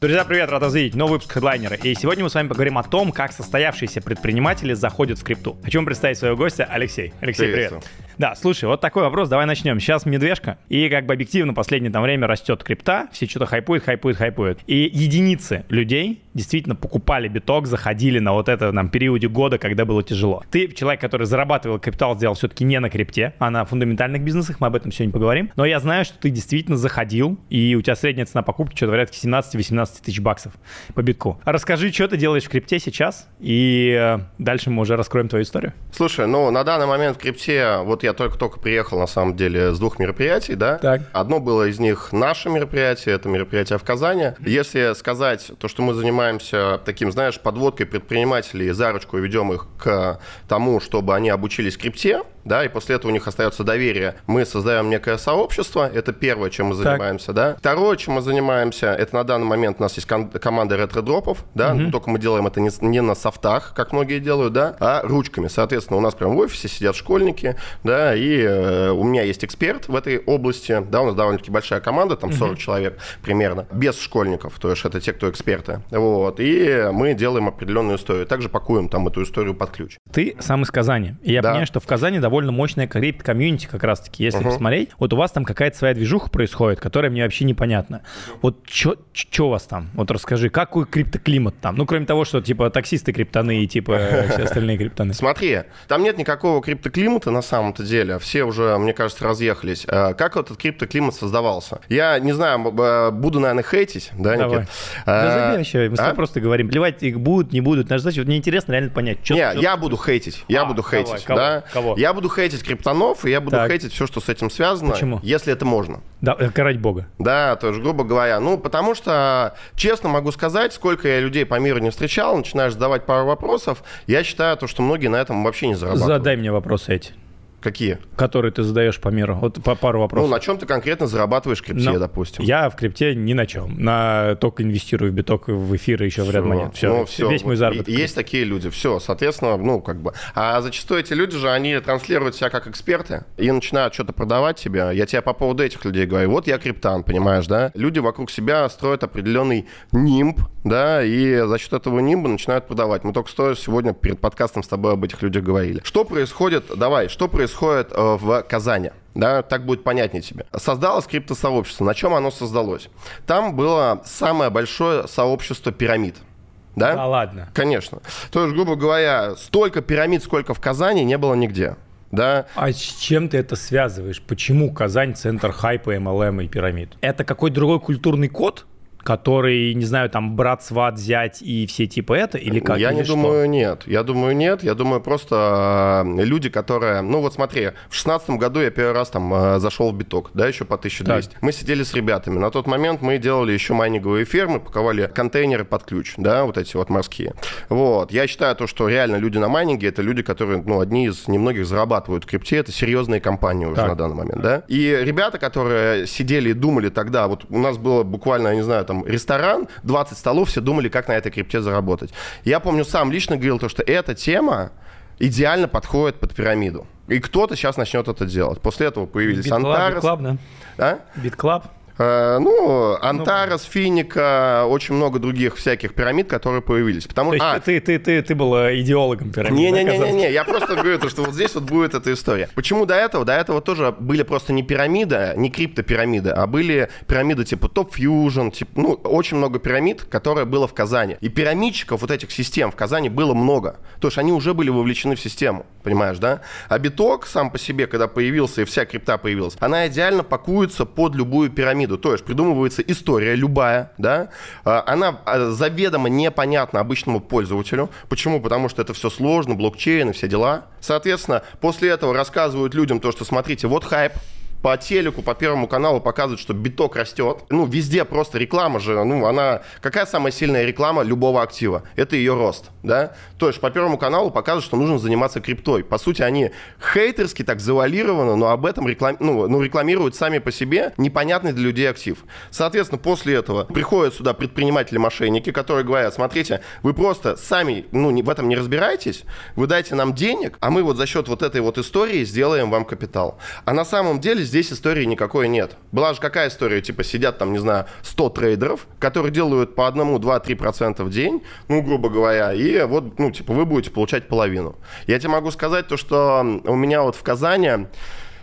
Друзья, привет, рад вас видеть. Новый выпуск хедлайнера. И сегодня мы с вами поговорим о том, как состоявшиеся предприниматели заходят в крипту. Хочу вам представить своего гостя Алексей. Алексей, привет. Да, слушай, вот такой вопрос, давай начнем. Сейчас медвежка, и как бы объективно последнее там время растет крипта, все что-то хайпуют, хайпуют, хайпуют. И единицы людей действительно покупали биток, заходили на вот это нам периоде года, когда было тяжело. Ты человек, который зарабатывал капитал, сделал все-таки не на крипте, а на фундаментальных бизнесах, мы об этом сегодня поговорим. Но я знаю, что ты действительно заходил, и у тебя средняя цена покупки что-то порядка 17-18 тысяч баксов по битку. Расскажи, что ты делаешь в крипте сейчас, и э, дальше мы уже раскроем твою историю. Слушай, ну на данный момент в крипте, вот я только-только приехал, на самом деле, с двух мероприятий, да? Так. Одно было из них наше мероприятие, это мероприятие в Казани. Если сказать то, что мы занимаемся таким, знаешь, подводкой предпринимателей, за ручку ведем их к тому, чтобы они обучились крипте, да, и после этого у них остается доверие. Мы создаем некое сообщество, это первое, чем мы занимаемся, так. да. Второе, чем мы занимаемся, это на данный момент у нас есть команда ретро-дропов, да, угу. только мы делаем это не, не на софтах, как многие делают, да, а ручками. Соответственно, у нас прямо в офисе сидят школьники, да, и э, у меня есть эксперт в этой области, да, у нас довольно-таки большая команда, там 40 угу. человек примерно, без школьников, то есть это те, кто эксперты, вот, и мы делаем определенную историю, также пакуем там эту историю под ключ. Ты сам из Казани, и я да. понимаю, что в Казани довольно довольно мощная крипт-комьюнити как раз-таки, если uh-huh. посмотреть. Вот у вас там какая-то своя движуха происходит, которая мне вообще непонятна. Вот что у вас там? Вот расскажи, какой криптоклимат там? Ну, кроме того, что типа таксисты криптаны и типа все остальные криптаны. Смотри, там нет никакого криптоклимата на самом-то деле. Все уже, мне кажется, разъехались. А как этот криптоклимат создавался? Я не знаю, буду, наверное, хейтить, да, Давай. Никит? Да забей вообще, мы с тобой а? просто говорим. Плевать, их будут, не будут. Наша задача, вот мне интересно реально понять, что... Не, я буду хейтить, я а, буду хейтить, да. Кого? Я буду буду хейтить криптонов, и я буду так. хейтить все, что с этим связано. Почему? Если это можно. Да, э, карать бога. Да, тоже, грубо говоря. Ну, потому что, честно могу сказать, сколько я людей по миру не встречал, начинаешь задавать пару вопросов, я считаю, то, что многие на этом вообще не зарабатывают. Задай мне вопросы эти. Какие? Которые ты задаешь по миру. Вот по пару вопросов. Ну, на чем ты конкретно зарабатываешь в крипте, ну, допустим? Я в крипте ни на чем. На только инвестирую в биток, в эфир и еще все. в ряд монет. Все, ну, все. весь мой заработок. Есть такие люди, все, соответственно, ну, как бы. А зачастую эти люди же, они транслируют себя как эксперты и начинают что-то продавать тебе. Я тебе по поводу этих людей говорю. Вот я криптан, понимаешь, да? Люди вокруг себя строят определенный нимб, да, и за счет этого нимба начинают продавать. Мы только что сегодня перед подкастом с тобой об этих людях говорили. Что происходит, давай, что происходит происходит э, в Казани. Да, так будет понятнее тебе. Создалось криптосообщество. На чем оно создалось? Там было самое большое сообщество пирамид. Да? Да ладно. Конечно. То есть, грубо говоря, столько пирамид, сколько в Казани, не было нигде. Да. А с чем ты это связываешь? Почему Казань центр хайпа, MLM и пирамид? Это какой другой культурный код? Который, не знаю, там брат, сват, зять и все типа это, или как? Я или не что? думаю, нет. Я думаю, нет. Я думаю, просто э, люди, которые... Ну вот смотри, в шестнадцатом году я первый раз там э, зашел в биток, да, еще по 1200. Так. Мы сидели с ребятами. На тот момент мы делали еще майнинговые фермы, паковали контейнеры под ключ, да, вот эти вот морские. Вот. Я считаю то, что реально люди на майнинге это люди, которые, ну, одни из немногих зарабатывают в крипте. Это серьезные компании уже так. на данный момент, да. И ребята, которые сидели и думали тогда, вот у нас было буквально, я не знаю, там ресторан, 20 столов, все думали, как на этой крипте заработать. Я помню, сам лично говорил то, что эта тема идеально подходит под пирамиду. И кто-то сейчас начнет это делать. После этого появились Антарес. BitClub, да? А? BitClub. Э, ну, ну, Финико, очень много других всяких пирамид, которые появились. Потому... То есть а, ты, ты, ты, ты был идеологом пирамид, Не-не-не, я просто говорю, что вот здесь вот будет эта история. Почему до этого? До этого тоже были просто не пирамида, не криптопирамиды, а были пирамиды типа Top Fusion, типа, ну, очень много пирамид, которые было в Казани. И пирамидчиков вот этих систем в Казани было много. То есть они уже были вовлечены в систему, понимаешь, да? А биток сам по себе, когда появился и вся крипта появилась, она идеально пакуется под любую пирамиду пирамиду. То есть придумывается история любая, да, а, она а, заведомо непонятна обычному пользователю. Почему? Потому что это все сложно, блокчейн и все дела. Соответственно, после этого рассказывают людям то, что смотрите, вот хайп, по телеку, по Первому каналу показывают, что биток растет. Ну, везде просто реклама же, ну, она... Какая самая сильная реклама любого актива? Это ее рост, да? То есть по Первому каналу показывают, что нужно заниматься криптой. По сути, они хейтерски так завуалированы, но об этом реклам... ну, ну, рекламируют сами по себе непонятный для людей актив. Соответственно, после этого приходят сюда предприниматели-мошенники, которые говорят, смотрите, вы просто сами ну, в этом не разбираетесь, вы дайте нам денег, а мы вот за счет вот этой вот истории сделаем вам капитал. А на самом деле здесь истории никакой нет. Была же какая история? Типа сидят там, не знаю, 100 трейдеров, которые делают по одному, 2-3% в день, ну, грубо говоря, и вот, ну, типа, вы будете получать половину. Я тебе могу сказать то, что у меня вот в Казани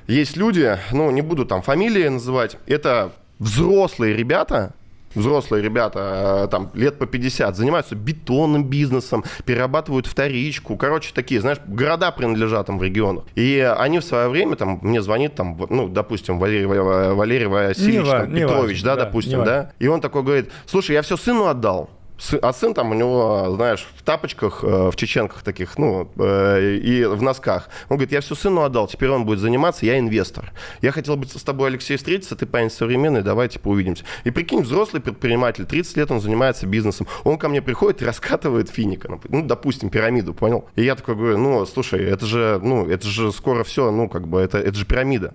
есть люди, ну, не буду там фамилии называть, это взрослые ребята, взрослые ребята, э, там, лет по 50, занимаются бетонным бизнесом, перерабатывают вторичку. Короче, такие, знаешь, города принадлежат там в регионах. И они в свое время, там, мне звонит, там, ну, допустим, Валерий, Валерий Васильевич не там, не Петрович, важно, да, да, допустим, да, и он такой говорит, слушай, я все сыну отдал, а сын там у него, знаешь, в тапочках, э, в чеченках таких, ну, э, и в носках. Он говорит, я все сыну отдал, теперь он будет заниматься, я инвестор. Я хотел бы с тобой, Алексей, встретиться, ты парень современный, давай, типа, увидимся. И прикинь, взрослый предприниматель, 30 лет он занимается бизнесом, он ко мне приходит и раскатывает финика, ну, допустим, пирамиду, понял? И я такой говорю, ну, слушай, это же, ну, это же скоро все, ну, как бы, это, это же пирамида.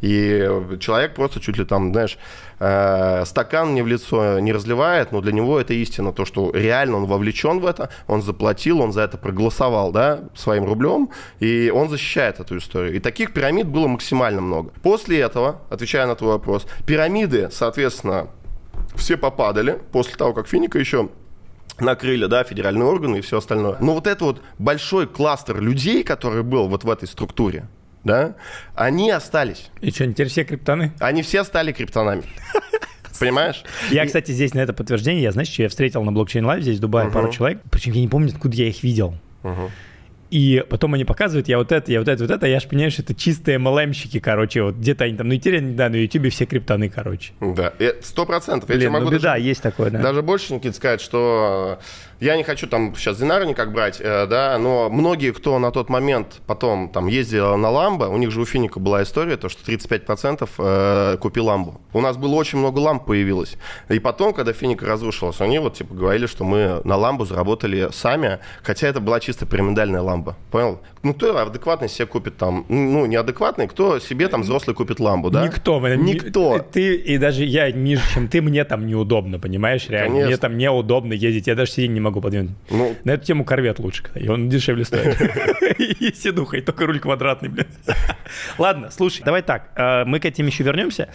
И человек просто чуть ли там, знаешь, э, стакан мне в лицо не разливает, но для него это истина, то, что реально он вовлечен в это, он заплатил, он за это проголосовал, да, своим рублем, и он защищает эту историю. И таких пирамид было максимально много. После этого, отвечая на твой вопрос, пирамиды, соответственно, все попадали после того, как Финика еще накрыли, да, федеральные органы и все остальное. Но вот это вот большой кластер людей, который был вот в этой структуре, да, они остались. И что, теперь все криптоны? Они все стали криптонами. Понимаешь? Я, и... кстати, здесь на это подтверждение, я, знаешь, что я встретил на Blockchain Life здесь в Дубае uh-huh. пару человек, причем я не помню, откуда я их видел. Uh-huh. И потом они показывают, я вот это, я вот это, вот это, я же понимаю, что это чистые MLM-щики, короче, вот где-то они там, ну, интересно, да, на YouTube все криптоны, короче. Да, сто процентов. Я Блин, могу ну, беда, даже, есть такое, да. Даже больше, Никит, сказать, что я не хочу там сейчас Динара никак брать, э, да, но многие, кто на тот момент потом там ездил на Ламбо, у них же у Финика была история, то, что 35% э, купил Ламбу. У нас было очень много ламб появилось. И потом, когда Финика разрушилась, они вот типа говорили, что мы на Ламбу заработали сами, хотя это была чисто пирамидальная ламба. Понял? Ну, кто адекватный себе купит там, ну, неадекватный, кто себе там взрослый купит ламбу, да? Никто. Никто. Ты, и даже я ниже, чем ты, мне там неудобно, понимаешь, реально. Конечно. Мне там неудобно ездить, я даже сиденье не могу подвинуть. Ну, На эту тему корвет лучше, и он дешевле стоит. И седуха, и только руль квадратный, блин. Ладно, слушай, давай так, э, мы к этим еще вернемся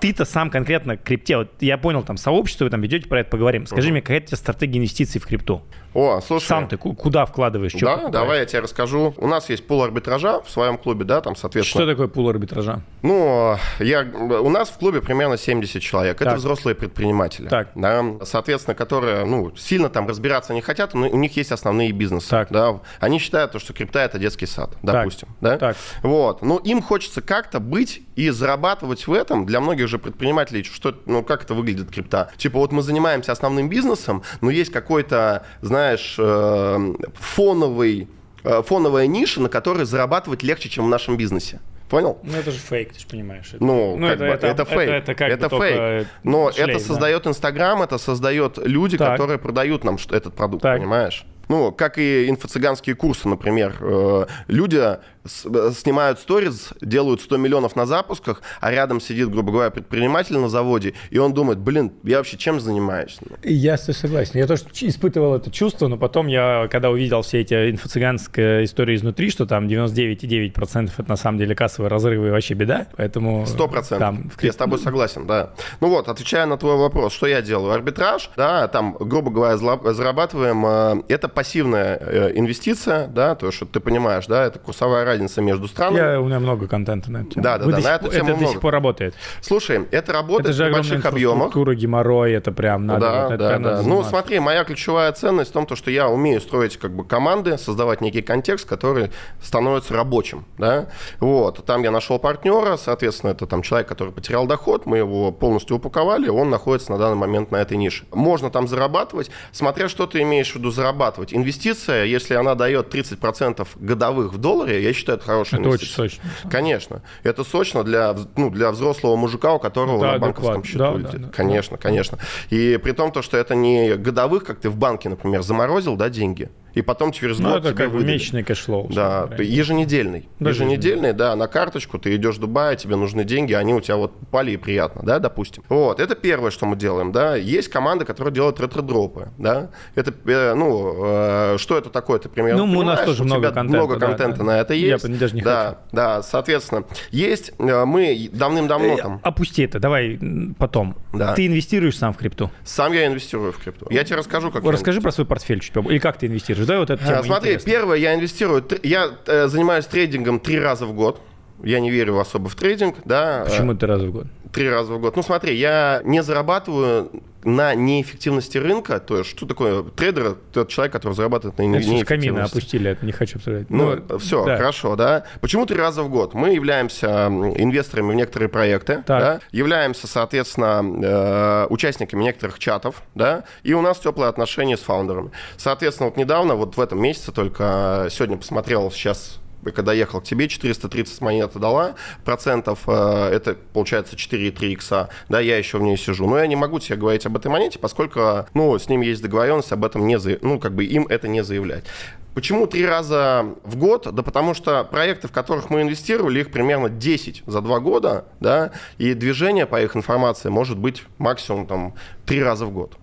ты-то сам конкретно к крипте, вот я понял, там сообщество, вы там ведете про это, поговорим. Скажи uh-huh. мне, какая у тебя стратегия инвестиций в крипту? О, слушай. Сам ты куда вкладываешь? Да, покупаешь? давай я тебе расскажу. У нас есть пул арбитража в своем клубе, да, там, соответственно. Что такое пул арбитража? Ну, я, у нас в клубе примерно 70 человек. Так. Это взрослые предприниматели. Так. Да, соответственно, которые, ну, сильно там разбираться не хотят, но у них есть основные бизнесы. Так. Да. Они считают, что крипта это детский сад, допустим. Так. Да? Так. Вот. Но им хочется как-то быть и зарабатывать в этом. Для многих же предпринимателей, что, ну, как это выглядит крипта? Типа, вот мы занимаемся основным бизнесом, но есть какой-то, знаешь, э, фоновый, э, фоновая ниша, на которой зарабатывать легче, чем в нашем бизнесе. Понял? Ну, это же фейк, ты же понимаешь. Это, ну, ну это, бы, это, это фейк. Это, это, как это фейк. Но шлейф, это создает Инстаграм, это создает люди, так. которые продают нам этот продукт, так. понимаешь? Ну, как и инфо-цыганские курсы, например. Э, люди снимают сторис, делают 100 миллионов на запусках, а рядом сидит, грубо говоря, предприниматель на заводе, и он думает, блин, я вообще чем занимаюсь? Я согласен. Я тоже испытывал это чувство, но потом я, когда увидел все эти инфо-цыганские истории изнутри, что там 99,9% это на самом деле кассовые разрывы и вообще беда, поэтому... 100%. Там, в... Я с тобой согласен, да. Ну вот, отвечая на твой вопрос, что я делаю? Арбитраж, да, там, грубо говоря, зарабатываем, э, это пассивная э, инвестиция, да, то, что ты понимаешь, да, это курсовая разница между странами. Я, у меня много контента на эту тему. Да, да, Вы да, на эту тему Это много. до сих пор работает. Слушай, это работает это же в больших объемах. Структура, геморрой, это прям надо. Да, вот, да, да. Надо ну, смотри, моя ключевая ценность в том, что я умею строить как бы команды, создавать некий контекст, который становится рабочим, да. Вот, там я нашел партнера, соответственно, это там человек, который потерял доход, мы его полностью упаковали, он находится на данный момент на этой нише. Можно там зарабатывать, смотря что ты имеешь в виду зарабатывать. Инвестиция, если она дает 30% годовых в долларе, я считаю, это хорошая это очень сочно. Конечно. Это сочно для, ну, для взрослого мужика, у которого да, на банковском счету да, летит. Да, да, конечно, конечно. И при том, то, что это не годовых, как ты в банке, например, заморозил да, деньги, и потом через ну, год это тебе как выдали. месячный cash flow. Да, говоря. еженедельный. Даже еженедельный, да, на карточку ты идешь в Дубай, тебе нужны деньги, они у тебя вот пали и приятно, да, допустим. Вот, это первое, что мы делаем, да. Есть команда, которая делает ретро-дропы, да. Это, э, ну, э, что это такое, ты примерно Ну, у нас тоже много тебя контента, много да, контента да. на это Я есть. бы даже не да, хочу. да, соответственно, есть, э, мы давным-давно там, Опусти это, давай потом. Да. Ты инвестируешь сам в крипту? сам я инвестирую в крипту. Я тебе расскажу, как я Расскажи про свой портфель чуть побольше. Или как ты инвестируешь? Да, вот эту тему А, Смотри, интересно. первое, я инвестирую, я э, занимаюсь трейдингом три раза в год. Я не верю особо в трейдинг, да. э, Почему ты раз в год? Три раза в год. Ну, смотри, я не зарабатываю на неэффективности рынка. То есть, что такое трейдер? Тот человек, который зарабатывает на не- Это в камина неэффективности. опустили, это не хочу обсуждать. Ну, все, да. хорошо, да. Почему три раза в год? Мы являемся инвесторами в некоторые проекты, Так. да, являемся, соответственно, э, участниками некоторых чатов, да, и у нас теплые отношения с фаундерами. Соответственно, вот недавно, вот в этом месяце только, э, сегодня посмотрел, сейчас когда ехал к тебе, 430 монет дала, процентов, э, это получается 4,3 икса, да, я еще в ней сижу. Но я не могу тебе говорить об этой монете, поскольку, ну, с ним есть договоренность об этом не, заяв- ну, как бы им это не заявлять. Почему три раза в год? Да потому что проекты, в которых мы инвестировали, их примерно 10 за два года, да, и движение по их информации может быть максимум там три раза в год.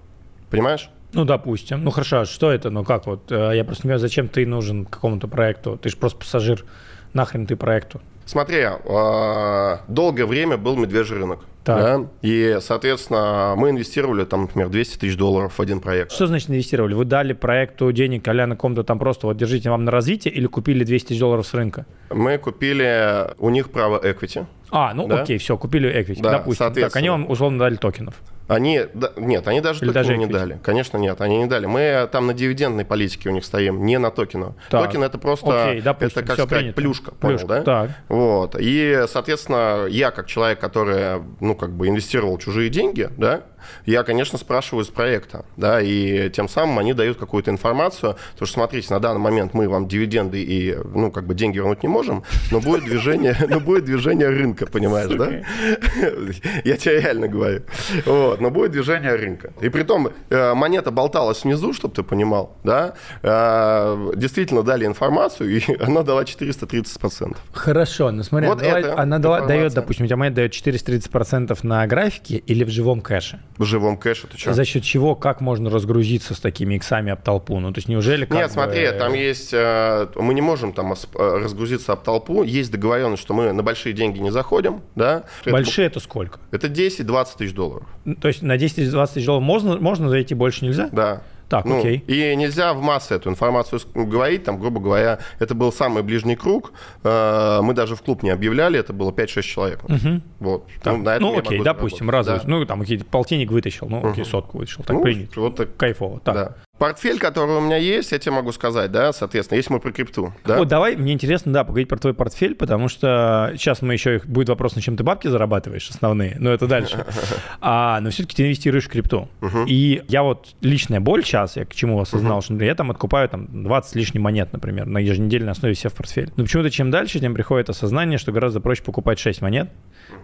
Понимаешь? Ну, допустим. Ну, хорошо, а что это? Ну, как вот? э, Я просто не понимаю, зачем ты нужен какому-то проекту? Ты же просто пассажир. Нахрен ты проекту? Смотри, э, долгое время был медвежий рынок. Так. Да? И, соответственно, мы инвестировали, там, например, 200 тысяч долларов в один проект. Что значит инвестировали? Вы дали проекту денег а на ком-то там просто вот держите вам на развитие или купили 200 тысяч долларов с рынка? Мы купили у них право equity. А, ну Да. окей, все, купили equity, Да, допустим. Так, они вам условно дали токенов. Они, да- нет, они даже Или токены даже не дали. Конечно, нет, они не дали. Мы там на дивидендной политике у них стоим, не на токену. Так. Токен это просто, Окей, допустим, это, как сказать, принято. плюшка, Плюшка, понял, да? так. Вот. И, соответственно, я как человек, который, ну, как бы инвестировал чужие деньги, да, я, конечно, спрашиваю из проекта, да, и тем самым они дают какую-то информацию, потому что, смотрите, на данный момент мы вам дивиденды и, ну, как бы деньги вернуть не можем, но будет движение, но будет движение рынка, понимаешь, да? Я тебе реально говорю. Вот, но будет движение рынка. И при том э, монета болталась внизу, чтобы ты понимал, да, Э, действительно дали информацию, и она дала 430%. Хорошо, ну смотри, Вот она дала- дает, допустим, у тебя монета дает 430% на графике или в живом кэше? Живом кэше, ты что? За счет чего, как можно разгрузиться с такими иксами об толпу? Ну, то есть неужели как Нет, бы- смотри, там есть, э, мы не можем там э, разгрузиться об толпу, есть договоренность, что мы на большие деньги не заходим, да. Большие это сколько? Это 10-20 тысяч долларов, Ну, То есть на 10-20 тысяч долларов можно, можно зайти, больше нельзя? да. Так, Ну, окей. И нельзя в массы эту информацию с- говорить, там, грубо говоря, это был самый ближний круг, э, мы даже в клуб не объявляли, это было 5-6 человек. Вот. Так, на этом ну окей, допустим, разовый. Да. Ну, там полтинник вытащил, ну окей, сотку вытащил. Так Ну, принято. вот так. Кайфово. Так. Да. Портфель, который у меня есть, я тебе могу сказать, да, соответственно, если мы про крипту, да, Вот давай, мне интересно, да, поговорить про твой портфель, потому что сейчас мы еще, будет вопрос, на чем ты бабки зарабатываешь основные, но это дальше. А, но все-таки ты инвестируешь в крипту. И я вот личная боль сейчас, я к чему осознал, что например, я там откупаю там 20 с лишним монет, например, на еженедельной основе себе в портфель. Но почему-то чем дальше, тем приходит осознание, что гораздо проще покупать 6 монет,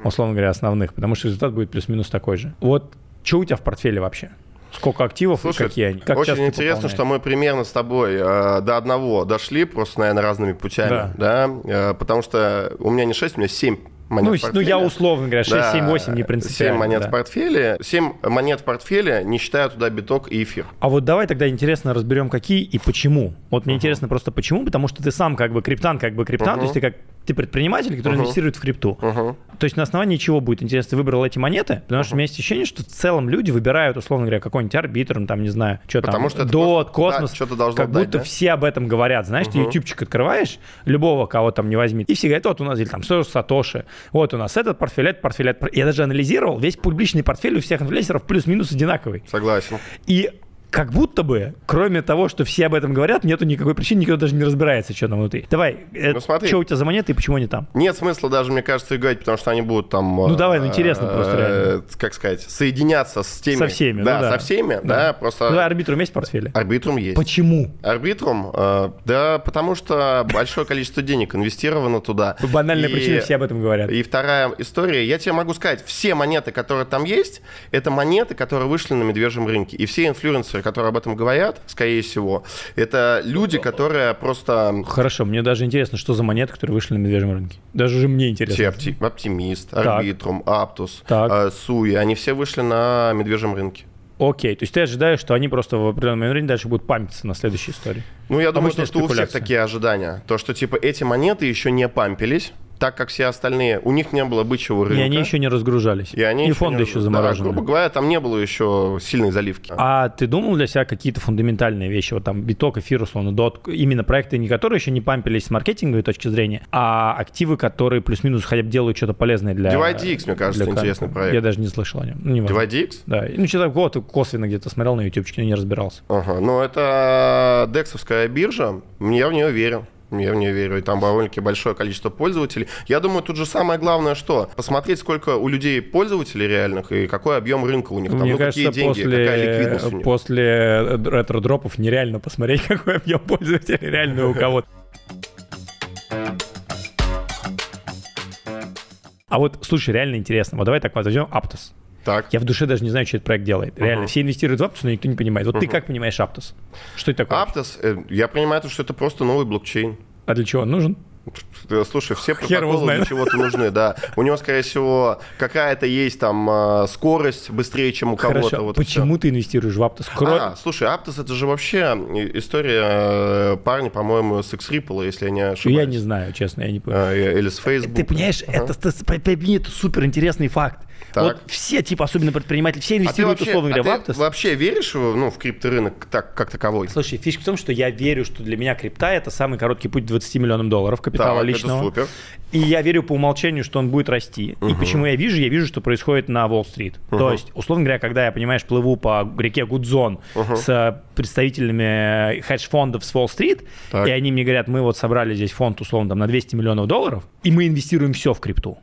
условно говоря, основных, потому что результат будет плюс-минус такой же. Вот что у тебя в портфеле вообще? Сколько активов Слушай, и какие они? Как очень интересно, что мы примерно с тобой э, до одного дошли, просто, наверное, разными путями, да, Э, потому что у меня не 6, у меня 7 монет Ну, в ну, я условно говоря, 6, Да, 7, 8 не 7 принципиально. монет да. в портфеле, 7 монет в портфеле, не считая туда биток и эфир. А вот давай тогда интересно разберем, какие и почему. Вот мне интересно просто почему, потому что ты сам как бы криптан, как бы криптан, то есть ты как ты предприниматель, который инвестирует в крипту. Мгм. То есть на основании чего будет интересно, ты выбрал эти монеты? Потому что у меня есть ощущение, что в целом люди выбирают, условно говоря, какой-нибудь арбитром, там, не знаю, что там, Потому что это дот, просто, космос, должно как дать, будто да? все об этом говорят. Знаешь, ты ютубчик открываешь, любого, кого там не возьми, и все говорят, вот у нас или там что Сатоши, вот у нас этот портфель, этот портфель, этот портфель. Я даже анализировал, весь публичный портфель у всех инфлюенсеров плюс-минус одинаковый. Согласен. И как будто бы, кроме того, что все об этом говорят, нету никакой причины, никто даже не разбирается, что там внутри. Давай, Ну, смотри. что у тебя за монеты и почему они там? Нет смысла даже, мне кажется, говорить, потому что они будут там... Ну, давай, ну, интересно просто реально. Как сказать, соединяться с теми... Со всеми, Да, ну да. со всеми, да, просто... Давай, арбитрум есть в портфеле? Арбитрум есть. Почему? Арбитрум, э, да, потому что большое количество денег инвестировано туда. Банальная И- причина, все об этом говорят. И вторая история, я тебе могу сказать, все монеты, которые там есть, это монеты, которые вышли на медвежьем рынке. И все инфлюенсеры, инвесторы, которые об этом говорят, скорее всего, это люди, которые просто... Хорошо, мне даже интересно, что за монеты, которые вышли на медвежьем рынке. Даже уже мне интересно. Все опти- Оптимист, Арбитрум, Аптус, э, Суи, они все вышли на медвежьем рынке. Окей, то есть ты ожидаешь, что они просто в определенный момент дальше будут пампиться на следующей истории? Ну, я думаю, что, что у всех такие ожидания. То, что, типа, эти монеты еще не пампились, так как все остальные, у них не было бычьего рынка. И они еще не разгружались. И, они и фонды еще, еще заморожены. Да, грубо говоря, там не было еще сильной заливки. А ты думал для себя какие-то фундаментальные вещи? Вот там биток, эфир, условно, дот, именно проекты, не которые еще не пампились с маркетинговой точки зрения, а активы, которые плюс-минус хотя бы делают что-то полезное для... DYDX, мне кажется, для интересный проект. Я даже не слышал о нем. Ну, DYDX? Да. Ну, что-то вот косвенно где-то смотрел на ютубчике, но не разбирался. Ага, ну это дексовская биржа, я в нее верю. Я в нее верю. И там довольно-таки большое количество пользователей. Я думаю, тут же самое главное, что посмотреть, сколько у людей пользователей реальных и какой объем рынка у них. Там, Мне ну, кажется, какие деньги, после, какая ликвидность у них. После ретро-дропов нереально посмотреть, какой объем пользователей реально у кого-то. А вот, слушай, реально интересно. Вот давай так возьмем Aptos. Так. Я в душе даже не знаю, что этот проект делает. Реально, uh-huh. все инвестируют в Aptos, но никто не понимает. Вот uh-huh. ты как понимаешь Aptos? Что это такое? Aptos, э, я понимаю, что это просто новый блокчейн. А для чего он нужен? Слушай, все протоколы для чего-то нужны, да. У него, скорее всего, какая-то есть там а, скорость быстрее, чем у кого-то. Хорошо. Вот Почему ты инвестируешь в Aptos? Кро... А, слушай, Aptos это же вообще история э, парня, по-моему, с X-Ripple, если я не ошибаюсь. Я не знаю, честно, я не понимаю. А, или с Facebook. Ты понимаешь, это, это, это супер интересный факт. Так. Вот все, типа, особенно предприниматели, все инвестируют, а вообще, условно говоря, а в Aptos. Ты вообще веришь ну, в крипторынок так, как таковой? Слушай, фишка в том, что я верю, что для меня крипта это самый короткий путь к 20 миллионам долларов капитала так, личного. Это супер. И я верю по умолчанию, что он будет расти. Угу. И почему я вижу? Я вижу, что происходит на Уолл-стрит. Угу. То есть, условно говоря, когда я, понимаешь, плыву по реке Гудзон угу. с представителями хедж-фондов с Уолл-стрит, и они мне говорят, мы вот собрали здесь фонд, условно, там, на 200 миллионов долларов, и мы инвестируем все в крипту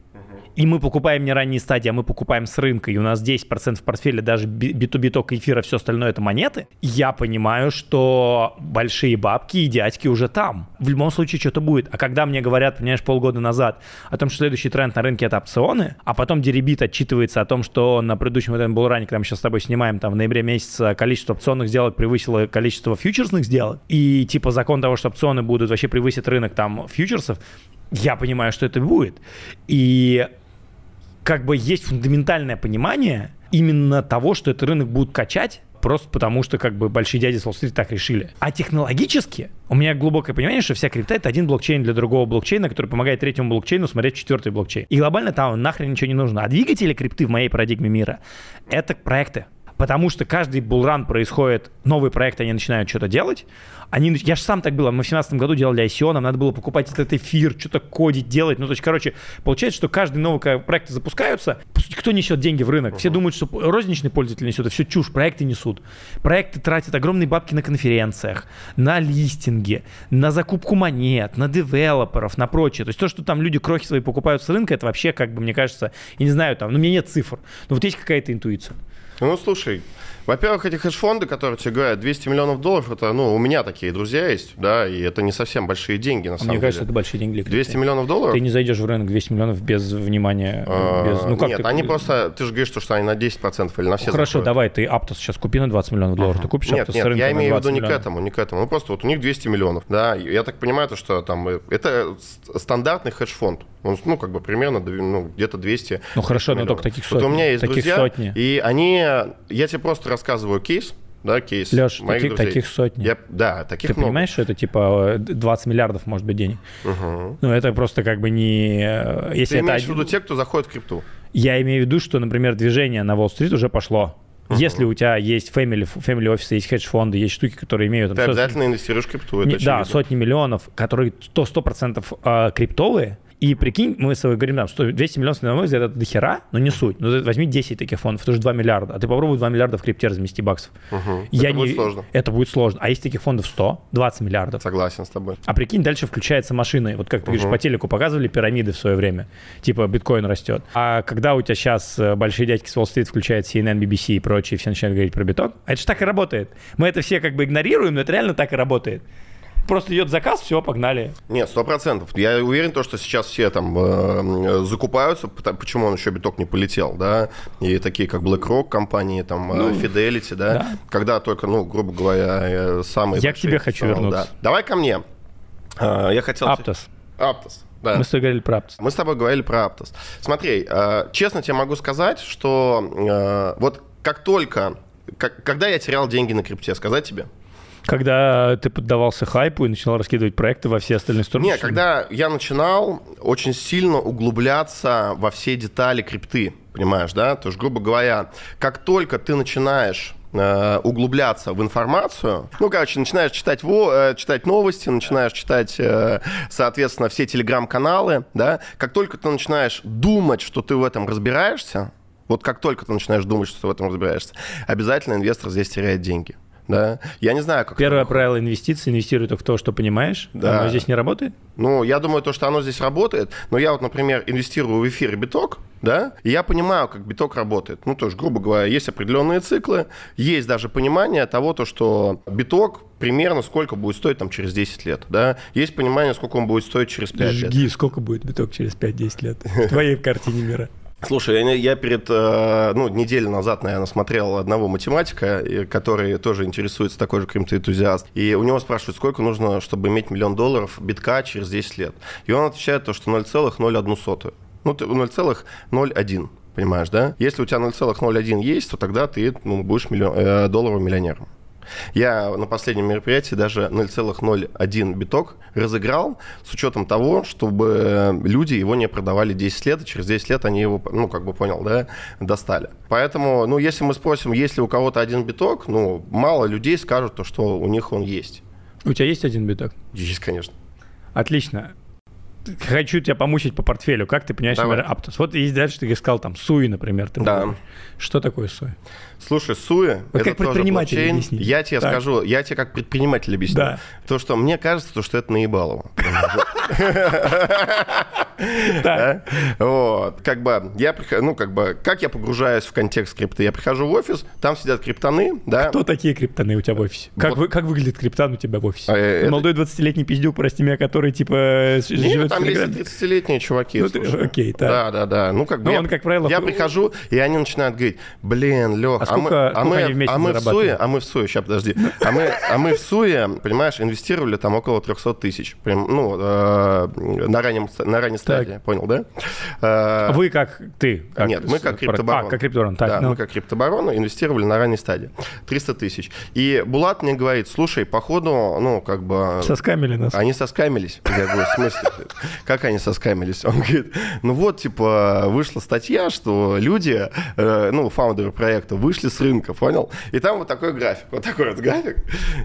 и мы покупаем не ранние стадии, а мы покупаем с рынка, и у нас 10% в портфеле даже биток эфира, все остальное это монеты, я понимаю, что большие бабки и дядьки уже там. В любом случае что-то будет. А когда мне говорят, понимаешь, полгода назад о том, что следующий тренд на рынке это опционы, а потом Деребит отчитывается о том, что на предыдущем этом был ранее, когда мы сейчас с тобой снимаем, там в ноябре месяце количество опционных сделок превысило количество фьючерсных сделок, и типа закон того, что опционы будут вообще превысить рынок там фьючерсов, я понимаю, что это будет. И как бы есть фундаментальное понимание именно того, что этот рынок будет качать, просто потому что как бы большие дяди с Уолл-стрит так решили. А технологически у меня глубокое понимание, что вся крипта это один блокчейн для другого блокчейна, который помогает третьему блокчейну смотреть четвертый блокчейн. И глобально там нахрен ничего не нужно. А двигатели крипты в моей парадигме мира это проекты. Потому что каждый булран происходит, новый проект, они начинают что-то делать, они, я же сам так было, мы в 2017 году делали ICO, нам надо было покупать этот эфир, что-то кодить, делать. Ну, то есть, короче, получается, что каждый новый проект запускаются, кто несет деньги в рынок? Все думают, что розничный пользователь несет, это все чушь, проекты несут. Проекты тратят огромные бабки на конференциях, на листинги, на закупку монет, на девелоперов, на прочее. То есть то, что там люди крохи свои покупают с рынка, это вообще, как бы, мне кажется, я не знаю, там, ну, у меня нет цифр, но вот есть какая-то интуиция. Ну, слушай, во-первых, эти хедж-фонды, которые тебе говорят 200 миллионов долларов, это, ну, у меня такие друзья есть, да, и это не совсем большие деньги, на самом Мне деле. кажется, это большие деньги. 200 миллионов долларов? Ты не зайдешь в рынок 200 миллионов без внимания, а, без, ну как Нет, ты... они просто, ты же говоришь, что они на 10% или на все Хорошо, закроют. давай, ты Aptos сейчас купи на 20 миллионов долларов, uh-huh. ты купишь Нет, Aptos нет, я имею в виду не миллионов. к этому, не к этому, ну просто вот у них 200 миллионов, да, я так понимаю, то, что там, э, это стандартный хедж-фонд, он, ну, как бы примерно, ну, где-то 200 Ну хорошо, но только таких сотни. Вот у меня есть таких друзья, сотни. и они, я тебе просто рассказываю кейс, да, кейс Леш, таких, таких сотни. Я, да, таких Ты много. понимаешь, что это типа 20 миллиардов, может быть, денег? Угу. Ну, это просто как бы не... э, Если Ты это имеешь один... в виду те, кто заходит в крипту? Я имею в виду, что, например, движение на Уолл-стрит уже пошло. Uh-huh. Если у тебя есть family, family офисы, есть хедж-фонды, есть штуки, которые имеют... Ты там, обязательно инвестируешь в крипту, это не, Да, сотни миллионов, которые 100%, 100% э, криптовые, и прикинь, мы с тобой говорим, да, что 200 миллионов, на мой взгляд, это дохера, но не суть. Ну, возьми 10 таких фондов, это уже 2 миллиарда. А ты попробуй 2 миллиарда в крипте размести баксов. Угу. Я это не... будет сложно. Это будет сложно. А есть таких фондов 100, 20 миллиардов. Согласен с тобой. А прикинь, дальше включается машина. Вот как ты угу. говоришь, по телеку показывали пирамиды в свое время. Типа биткоин растет. А когда у тебя сейчас э, большие дядьки с Уолл-стрит включают CNN, BBC и прочие, все начинают говорить про биток, это же так и работает. Мы это все как бы игнорируем, но это реально так и работает. Просто идет заказ, все, погнали. Нет, сто процентов. Я уверен, то, что сейчас все там э, закупаются, почему он еще биток не полетел, да, и такие как BlackRock компании, там, э, ну, Fidelity, да, да, когда только, ну, грубо говоря, э, самые Я к тебе хочу вернуться. Да. Давай ко мне. А, я хотел... Аптос. Аптос. Да. Мы с тобой говорили про Аптос. Мы с тобой говорили про Аптос. Смотри, честно тебе могу сказать, что вот как только... когда я терял деньги на крипте, сказать тебе? Когда ты поддавался хайпу и начинал раскидывать проекты во все остальные стороны? Нет, когда я начинал очень сильно углубляться во все детали крипты, понимаешь, да? То есть, грубо говоря, как только ты начинаешь э, углубляться в информацию. Ну, короче, начинаешь читать, во, э, читать новости, начинаешь читать, э, соответственно, все телеграм-каналы, да. Как только ты начинаешь думать, что ты в этом разбираешься, вот как только ты начинаешь думать, что ты в этом разбираешься, обязательно инвестор здесь теряет деньги да. Я не знаю, как... Первое правило инвестиций – инвестируй только в то, что понимаешь. Да. Оно здесь не работает? Ну, я думаю, то, что оно здесь работает. Но я вот, например, инвестирую в эфир и биток, да, и я понимаю, как биток работает. Ну, то есть, грубо говоря, есть определенные циклы, есть даже понимание того, то, что биток примерно сколько будет стоить там через 10 лет, да. Есть понимание, сколько он будет стоить через 5 Жги, лет. Жги, сколько будет биток через 5-10 лет в твоей картине мира. Слушай, я, перед, э, ну, неделю назад, наверное, смотрел одного математика, который тоже интересуется такой же криптоэнтузиаст. И у него спрашивают, сколько нужно, чтобы иметь миллион долларов битка через 10 лет. И он отвечает то, что 0,01. Ну, 0,01 понимаешь, да? Если у тебя 0,01 есть, то тогда ты ну, будешь миллион, э, долларовым миллионером. Я на последнем мероприятии даже 0,01 биток разыграл с учетом того, чтобы люди его не продавали 10 лет, и через 10 лет они его, ну, как бы понял, да, достали. Поэтому, ну, если мы спросим, есть ли у кого-то один биток, ну, мало людей скажут то, что у них он есть. У тебя есть один биток? Есть, конечно. Отлично хочу тебя помучить по портфелю. Как ты понимаешь, Давай. например, Аптос? Вот есть дальше ты сказал там Суи, например. Ты да. Что такое Суи? Слушай, Суи вот это как предприниматель тоже блокчейн. Я тебе так. скажу, я тебе как предприниматель объясню. Да. То, что мне кажется, то, что это наебалово. Вот. Как бы я ну, как бы, как я погружаюсь в контекст крипты? Я прихожу в офис, там сидят криптоны, да. Кто такие криптоны у тебя в офисе? Как, вы, как выглядит криптон у тебя в офисе? А, это... Молодой 20-летний пиздюк, прости меня, который, типа, живет там есть 30-летние чуваки. Ну, окей, так. Да, да, да. Ну, как бы ну, он, как правило... Я прихожу, и они начинают говорить, блин, Лех, а, сколько, а мы, а мы, а мы в Суе, а мы в Суе, сейчас, подожди, а мы, а мы в Суе, понимаешь, инвестировали там около 300 тысяч, прям, ну, э, на раннем, на ранней стадии, так. понял, да? Э, Вы как ты? Как Нет, мы как криптобарон. А, как криптобарон, так. Да, ну. мы как криптобарон инвестировали на ранней стадии. 300 тысяч. И Булат мне говорит, слушай, походу, ну, как бы... Соскамили нас. Они соскамились. Я говорю, в смысле? Как они соскамились? Он говорит, ну вот, типа, вышла статья, что люди, э, ну, фаундеры проекта вышли с рынка, понял? И там вот такой график, вот такой вот график.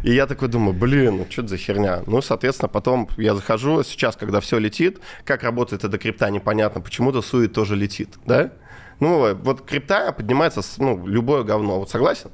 И я такой думаю, блин, ну что это за херня? Ну, соответственно, потом я захожу, сейчас, когда все летит, как работает эта крипта, непонятно, почему-то сует тоже летит, да? Ну, вот крипта поднимается, ну, любое говно, вот согласен?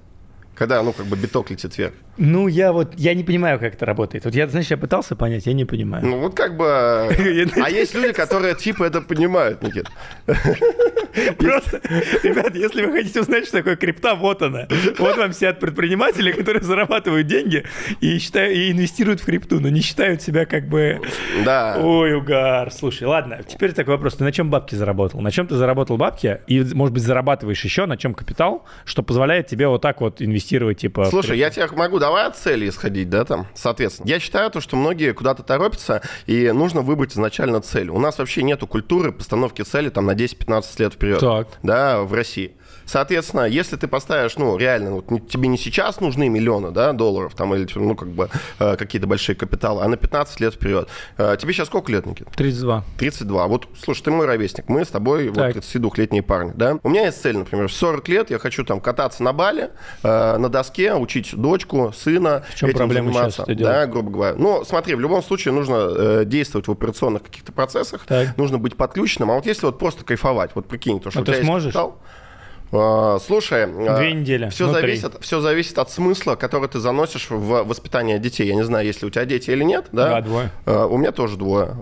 Когда, ну, как бы биток летит вверх. Ну, я вот, я не понимаю, как это работает. Вот я, знаешь, я пытался понять, я не понимаю. Ну, вот как бы... А есть люди, которые типа это понимают, Никит. Просто, ребят, если вы хотите узнать, что такое крипта, вот она. Вот вам сидят предприниматели, которые зарабатывают деньги и, считают, и инвестируют в крипту, но не считают себя как бы... Да. Ой, угар. Слушай, ладно, теперь такой вопрос. Ты на чем бабки заработал? На чем ты заработал бабки? И, может быть, зарабатываешь еще на чем капитал, что позволяет тебе вот так вот инвестировать, типа... Слушай, я тебе могу давай от цели исходить, да, там, соответственно. Я считаю то, что многие куда-то торопятся, и нужно выбрать изначально цель. У нас вообще нету культуры постановки цели там на 10-15 лет вперед, так. да, в России. Соответственно, если ты поставишь, ну, реально, вот, тебе не сейчас нужны миллионы, да, долларов, там, или, ну, как бы, э, какие-то большие капиталы, а на 15 лет вперед. Э, тебе сейчас сколько лет, Никита? 32. 32. Вот, слушай, ты мой ровесник, мы с тобой так. вот 32-летние парни, да? У меня есть цель, например, в 40 лет я хочу там кататься на бале, э, на доске, учить дочку, сына, в чем этим проблема заниматься. Сейчас да, грубо говоря. Ну, смотри, в любом случае нужно э, действовать в операционных каких-то процессах, так. нужно быть подключенным, а вот если вот просто кайфовать, вот прикинь, то, что а ты сможешь? Капитал, А, слушай, а, две недели. Все зависит, все зависит от смысла, который ты заносишь в воспитание детей. Я не знаю, есть ли у тебя дети или нет. Да, да двое. А, у меня тоже двое.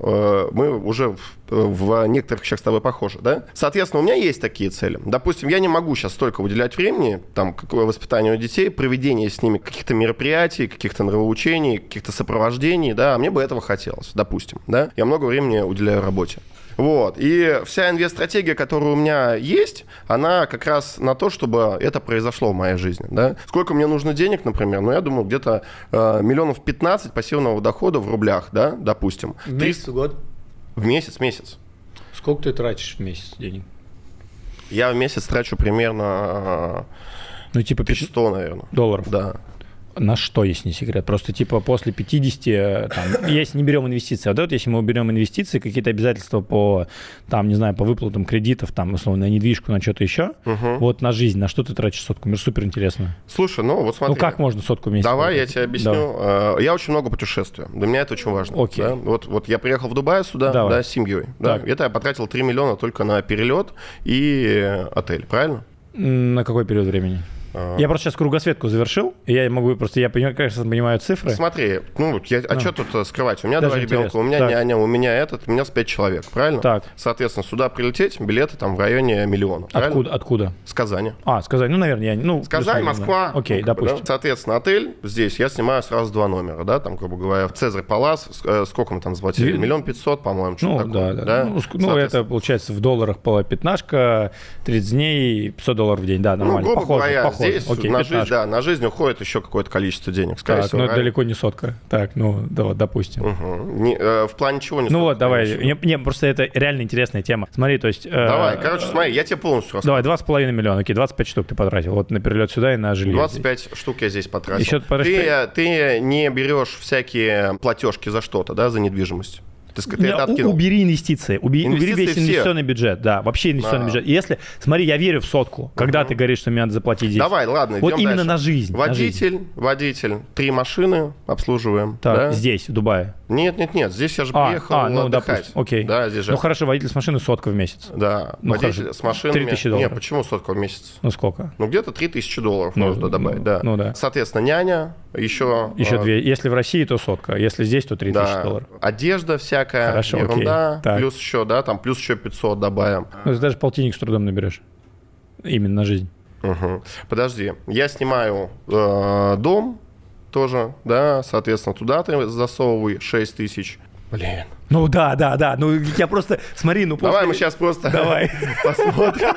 Мы уже в некоторых вещах с тобой похожи, да? Соответственно, у меня есть такие цели. Допустим, я не могу сейчас столько выделять времени, там, какое воспитание детей, проведение с ними каких-то мероприятий, каких-то нравоучений, каких-то сопровождений, да, а мне бы этого хотелось, допустим, да? Я много времени уделяю работе. Вот. И вся инвест-стратегия, которая у меня есть, она как раз на то, чтобы это произошло в моей жизни. Да? Сколько мне нужно денег, например? Ну, я думаю, где-то э, миллионов 15 пассивного дохода в рублях, да, допустим. В месяц, в год? В месяц, месяц. Сколько ты тратишь в месяц денег? Я в месяц трачу примерно... Ну, типа 100, наверное. Долларов? Да. На что, если не секрет? Просто типа после 50, э, там, если не берем инвестиции, а вот если мы берем инвестиции, какие-то обязательства по, там, не знаю, по выплатам кредитов, там, условно, на недвижку, на что-то еще, угу. вот на жизнь, на что ты тратишь сотку? Мне супер интересно. Слушай, ну вот смотри. Ну как можно сотку в месяц? Давай я тебе объясню. Давай. Э, я очень много путешествую. Для меня это очень важно. Окей. Да? Вот, вот я приехал в Дубай сюда да, с семьей. Да? Это я потратил 3 миллиона только на перелет и отель, правильно? На какой период времени? А. Я просто сейчас кругосветку завершил, и я могу просто, я понимаю, конечно, понимаю цифры. Смотри, ну, я, а ну. что тут э, скрывать? У меня Даже два ребенка, у меня так. няня, у меня этот, у меня с пять человек, правильно? Так. Соответственно, сюда прилететь, билеты там в районе миллиона. Откуда? Откуда? С Казани. А, с Казани, ну, наверное, я... Ну, с Казани, Москва. Окей, ну, допустим. Да? Соответственно, отель здесь я снимаю сразу два номера, да, там, грубо говоря, в Цезарь Палас, э, сколько мы там заплатили? Две... Миллион пятьсот, по-моему, что-то ну, такое. Да, да. да? Ну, ну, это, получается, в долларах пятнашка, 30 дней, 500 долларов в день, да, нормально. Ну, грубо похоже, говоря, похоже. Здесь Окей, на жизнь да, на жизнь уходит еще какое-то количество денег. Скорее так, всего, ну это далеко не сотка. Так, ну, да, вот, допустим. Угу. Не, э, в плане чего не Ну вот, давай. Не, не, просто это реально интересная тема. Смотри, то есть... Э, давай, короче, смотри, я тебе полностью расскажу. Давай, 2,5 миллиона, окей, 25 штук ты потратил. Вот на перелет сюда и на жилье 25 здесь. штук я здесь потратил. Еще ты, ты не берешь всякие платежки за что-то, да, за недвижимость? Ты, ты это откинул. Убери инвестиции. Убери, инвестиции весь все. инвестиционный бюджет. Да, вообще инвестиционный а. бюджет. Если, смотри, я верю в сотку. Когда угу. ты говоришь, что мне надо заплатить здесь. Давай, ладно, Вот именно дальше. на жизнь. Водитель, на жизнь. водитель. Три машины обслуживаем. Так, да? здесь, в Дубае. Нет, нет, нет. Здесь я же а, приехал а, ну, отдыхать. Допустим. Окей. Да, здесь же. Ну хорошо, водитель с машины сотка в месяц. Да, ну, водитель хорошо. с машинами. 3000 долларов. Нет, почему сотка в месяц? Ну сколько? Ну где-то 3000 долларов ну, можно добавить, ну, да. Ну да. Соответственно, няня, еще... Еще а... две. Если в России, то сотка. Если здесь, то 3000 да. долларов. Одежда всякая, Хорошо, ерунда. Так. Плюс еще, да, там плюс еще 500 добавим. Ну, ты даже полтинник с трудом наберешь. Именно на жизнь. Угу. Подожди, я снимаю э, дом тоже, да, соответственно, туда ты засовывай 6 тысяч. Блин. Ну да, да, да. Ну я просто, смотри, ну после... Давай мы сейчас просто Давай. посмотрим.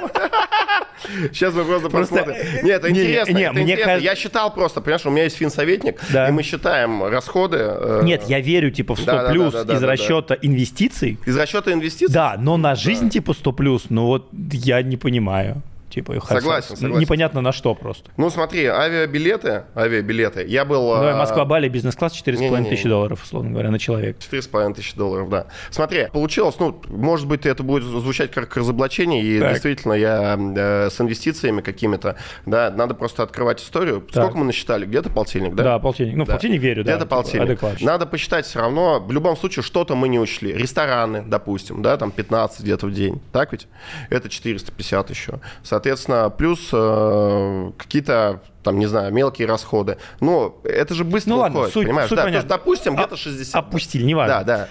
Сейчас мы просто, просто... посмотрим. Нет, это не, интересно. Не, это мне интересно. Кажется... Я считал просто, понимаешь, у меня есть финсоветник, да. и мы считаем расходы. Э... Нет, я верю типа в 100 да, плюс да, да, из да, расчета да. инвестиций. Из расчета инвестиций? Да, но на жизнь да. типа 100 плюс, ну вот я не понимаю. Типа, согласен, согласен. Непонятно на что просто. Ну смотри, авиабилеты, авиабилеты. Я был... Давай, а, Москва-Бали, бизнес-класс 4,5 тысячи долларов, условно говоря, на человека. 4,5 тысячи долларов, да. Смотри, получилось, ну, может быть, это будет звучать как разоблачение, и так. действительно я э, с инвестициями какими-то, да, надо просто открывать историю. Так. Сколько мы насчитали? Где-то полтинник, да? Да, полтинник. Ну, да. полтинник верю, да. Где-то типа, полтинник. Адекватно. Надо посчитать все равно, в любом случае, что-то мы не учли. Рестораны, допустим, да, там 15 где-то в день, так ведь? Это 450 еще. Соответственно, плюс плюс э, какие-то там, не знаю, мелкие расходы. Но это же быстро ну, ладно, уходит, суть, понимаешь? Суть да, понятно. допустим, где-то 60. Опустили, не важно. Да, да.